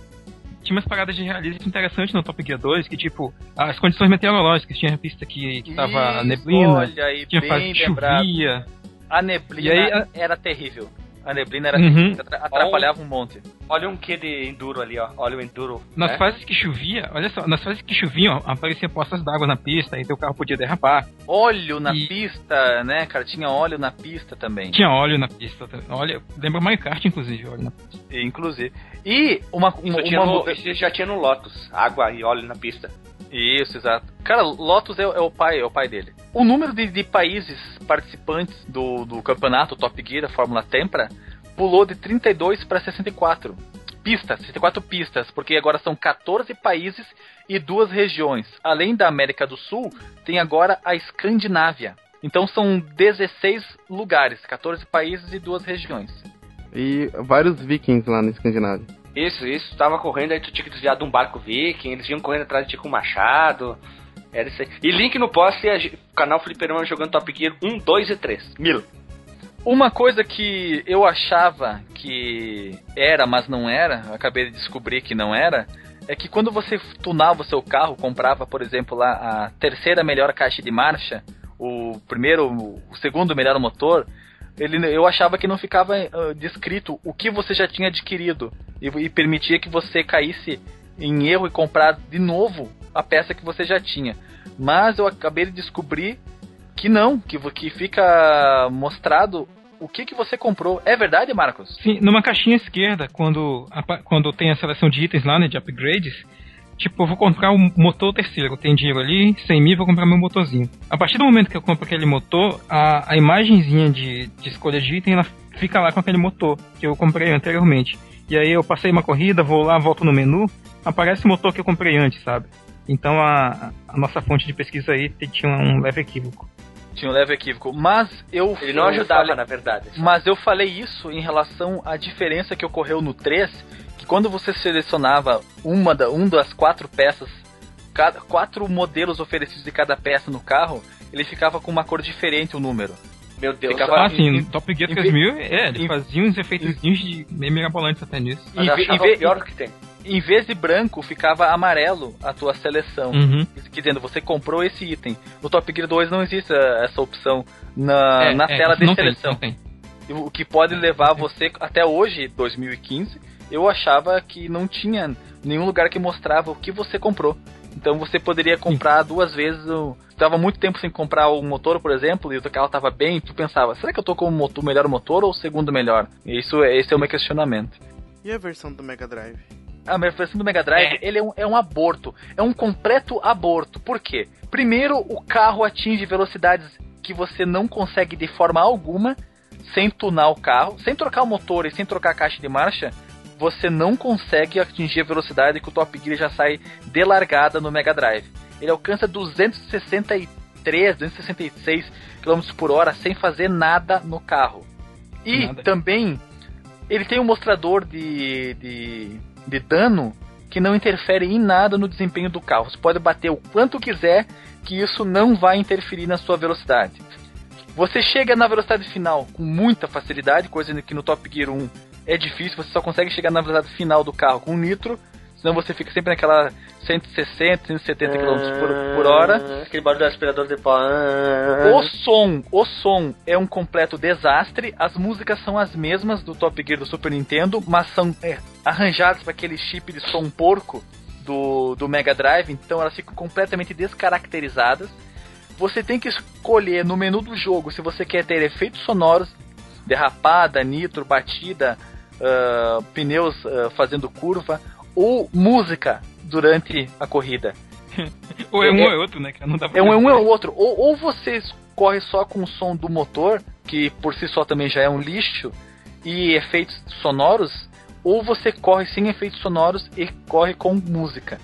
Tinha umas paradas de realismo interessantes no Top Gear 2, que tipo, as condições meteorológicas, tinha pista que, que tava Isso, neblina, olha aí, tinha fase de chovia. A neblina aí, a... era terrível. A neblina era uhum. atrapalhava um monte. Olha um que de enduro ali, ó. Olha o enduro. Nas né? fases que chovia, olha só, nas fases que choviam, apareciam poças d'água na pista, e teu carro podia derrapar. Óleo na e... pista, né, cara? Tinha óleo na pista também. Tinha óleo na pista também. Olha, lembra Mario Kart, inclusive, óleo na pista. Inclusive. E uma. uma, uma, uma... No, já tinha no Lotus, água e óleo na pista. Isso, exato. Cara, Lotus é, é, o pai, é o pai dele. O número de, de países participantes do, do campeonato Top Gear da Fórmula Tempra pulou de 32 para 64 pistas, 64 pistas, porque agora são 14 países e duas regiões. Além da América do Sul, tem agora a Escandinávia. Então são 16 lugares, 14 países e duas regiões. E vários vikings lá na Escandinávia. Isso, isso. Tava correndo, aí tu tinha que desviar de um barco viking, eles iam correndo atrás de ti com um machado. Era isso aí. E link no post, o canal Fliperama jogando Top Gear 1, 2 e 3. Mil. Uma coisa que eu achava que era, mas não era, acabei de descobrir que não era, é que quando você tunava o seu carro, comprava, por exemplo, lá a terceira melhor caixa de marcha, o primeiro, o segundo melhor motor, ele, eu achava que não ficava uh, descrito o que você já tinha adquirido e, e, permitia que você caísse em erro e comprar de novo a peça que você já tinha. Mas eu acabei de descobrir que não, que, que fica mostrado o que, que você comprou. É verdade, Marcos? Sim, numa caixinha esquerda, quando, quando tem a seleção de itens lá, né, de upgrades, tipo, eu vou comprar um motor terceiro, tem dinheiro ali, 100 mil, vou comprar meu motorzinho. A partir do momento que eu compro aquele motor, a, a imagenzinha de, de escolha de item, ela fica lá com aquele motor que eu comprei anteriormente. E aí eu passei uma corrida, vou lá, volto no menu, aparece o motor que eu comprei antes, sabe? Então a, a nossa fonte de pesquisa aí tinha um leve equívoco. Tinha um leve equívoco. Mas eu. Ele não ajudava, falei- na verdade. Mas eu falei isso em relação à diferença que ocorreu no 3, que quando você selecionava uma da, um das quatro peças, cada, quatro modelos oferecidos de cada peça no carro, ele ficava com uma cor diferente o número. Meu Deus, Ficava- Ah, sim, em- no Top Gear em- 3000, é, ele em- fazia uns efeitos de meio mirabolantes até nisso. mas em em o pior que tem. Em vez de branco, ficava amarelo a tua seleção. Uhum. Dizendo, você comprou esse item. No Top Gear 2 não existe essa opção na, É, na é, tela de não tem, seleção. não tem. O que pode levar você, até hoje, 2015, eu achava que não tinha nenhum lugar que mostrava o que você comprou. Então você poderia comprar duas vezes. o- Tava muito tempo sem comprar o motor, por exemplo, e o teu carro tava bem, tu pensava, será que eu tô com o motor- melhor motor ou o segundo melhor? Isso, esse é o meu questionamento. E a versão do Mega Drive? A versão do Mega Drive, ele é um, é um aborto. É um completo aborto. Por quê? Primeiro, o carro atinge velocidades que você não consegue de forma alguma sem tunar o carro, sem trocar o motor e sem trocar a caixa de marcha. Você não consegue atingir a velocidade que o Top Gear já sai de largada no Mega Drive. Ele alcança 263, 266 km por hora sem fazer nada no carro. E Nada. também ele tem um mostrador de, de, de dano que não interfere em nada no desempenho do carro. Você pode bater o quanto quiser, que isso não vai interferir na sua velocidade. Você chega na velocidade final com muita facilidade, coisa que no Top Gear 1 é difícil, você só consegue chegar na velocidade final do carro com nitro, senão você fica sempre naquela 160, 170 km por, por hora. Aquele barulho do aspirador de pó. Ah. O som, o som é um completo desastre. As músicas são as mesmas do Top Gear do Super Nintendo, mas são é, arranjadas para aquele chip de som porco do, do Mega Drive, então elas ficam completamente descaracterizadas. Você tem que escolher no menu do jogo se você quer ter efeitos sonoros, derrapada, nitro, batida, ah, pneus ah, fazendo curva, ou música durante a corrida. <laughs> Ou é um É- ou é outro, né? Não dá pra É um, é um ou outro. Ou, ou você corre só com o som do motor, que por si só também já é um lixo, e efeitos sonoros, ou você corre sem efeitos sonoros e corre com música.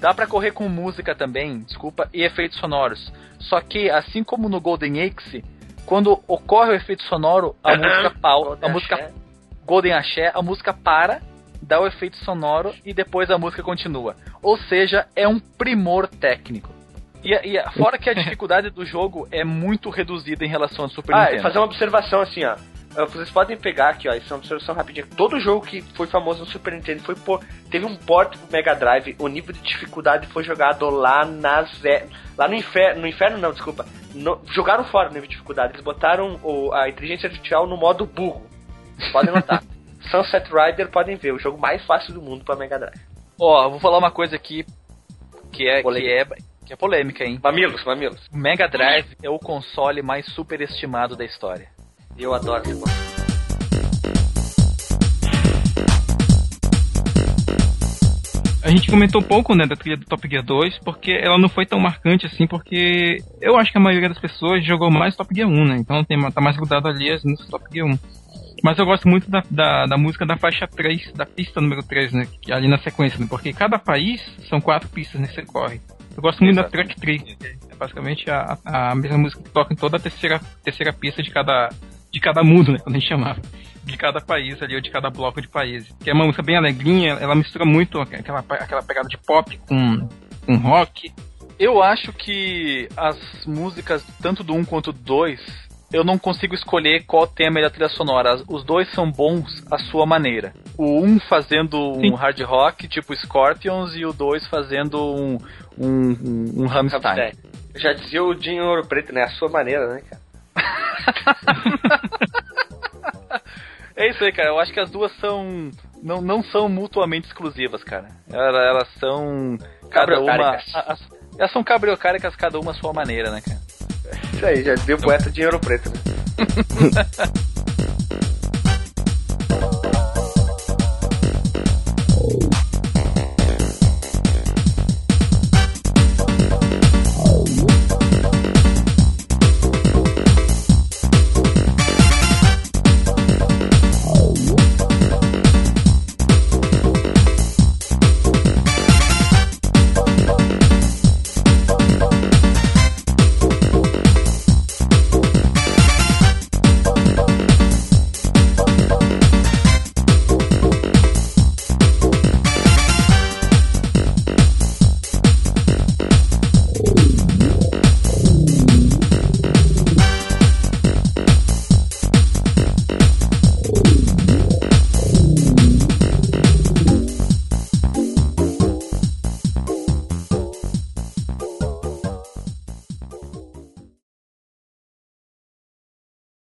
Dá pra correr com música também, desculpa, e efeitos sonoros. Só que, assim como no Golden Axe, quando ocorre o efeito sonoro, a música pau, a música. Golden Axé, a música para, dá o efeito sonoro e depois a música continua. Ou seja, é um primor técnico. E, e fora que a <laughs> dificuldade do jogo é muito reduzida em relação ao Super Ah, Nintendo. fazer uma observação assim, ó. Ah, Vocês podem pegar aqui, ó, isso é uma observação rapidinha. Todo jogo que foi famoso no Super Nintendo foi por. Teve um port pro Mega Drive, o nível de dificuldade foi jogado lá nas. é, Lá no inferno. No inferno não, desculpa. No- jogaram fora o nível de dificuldade. Eles botaram o- a inteligência artificial no modo burro. Podem notar. <laughs> Sunset Rider podem ver, o jogo mais fácil do mundo pra Mega Drive. Ó, eu vou falar uma coisa aqui que é, que Polêmica. é, que é polêmica, hein? Mamilos, mamilos. O Mega Drive é o console mais superestimado da história. Eu adoro esse console. A gente comentou um pouco, né, da trilha do Top Gear 2, porque ela não foi tão marcante assim, porque eu acho que a maioria das pessoas jogou mais Top Gear 1, né? Então tem, tá mais grudado ali as músicas do Top Gear 1. Mas eu gosto muito da, da, da música da faixa 3, da pista número 3, né? Que é ali na sequência, né? Porque cada país são quatro pistas nesse você corre. Eu gosto muito Exato. da Track 3. É basicamente a, a mesma música que toca em toda a terceira, terceira pista de cada, de cada mundo, né? Quando a gente chamava. De cada país ali, ou de cada bloco de países. Que é uma música bem alegrinha, ela mistura muito aquela, aquela pegada de pop com, com rock. Eu acho que as músicas, tanto do 1 quanto do 2, eu não consigo escolher qual tem a melhor trilha sonora. Os dois são bons à sua maneira. O 1 fazendo um Sim. hard rock, tipo Scorpions, e o 2 fazendo um, um, um, um Rammstein. Já dizia o Dinho Ouro Preto, né? A sua maneira, né, cara? <laughs> É isso aí, cara. Eu acho que as duas são. Não, não são mutuamente exclusivas, cara. Elas, elas são. Cada uma. As- elas são cabriocáricas, cada uma à sua maneira, né, cara? Isso aí, já deu então poeta dinheiro preto, né? <laughs>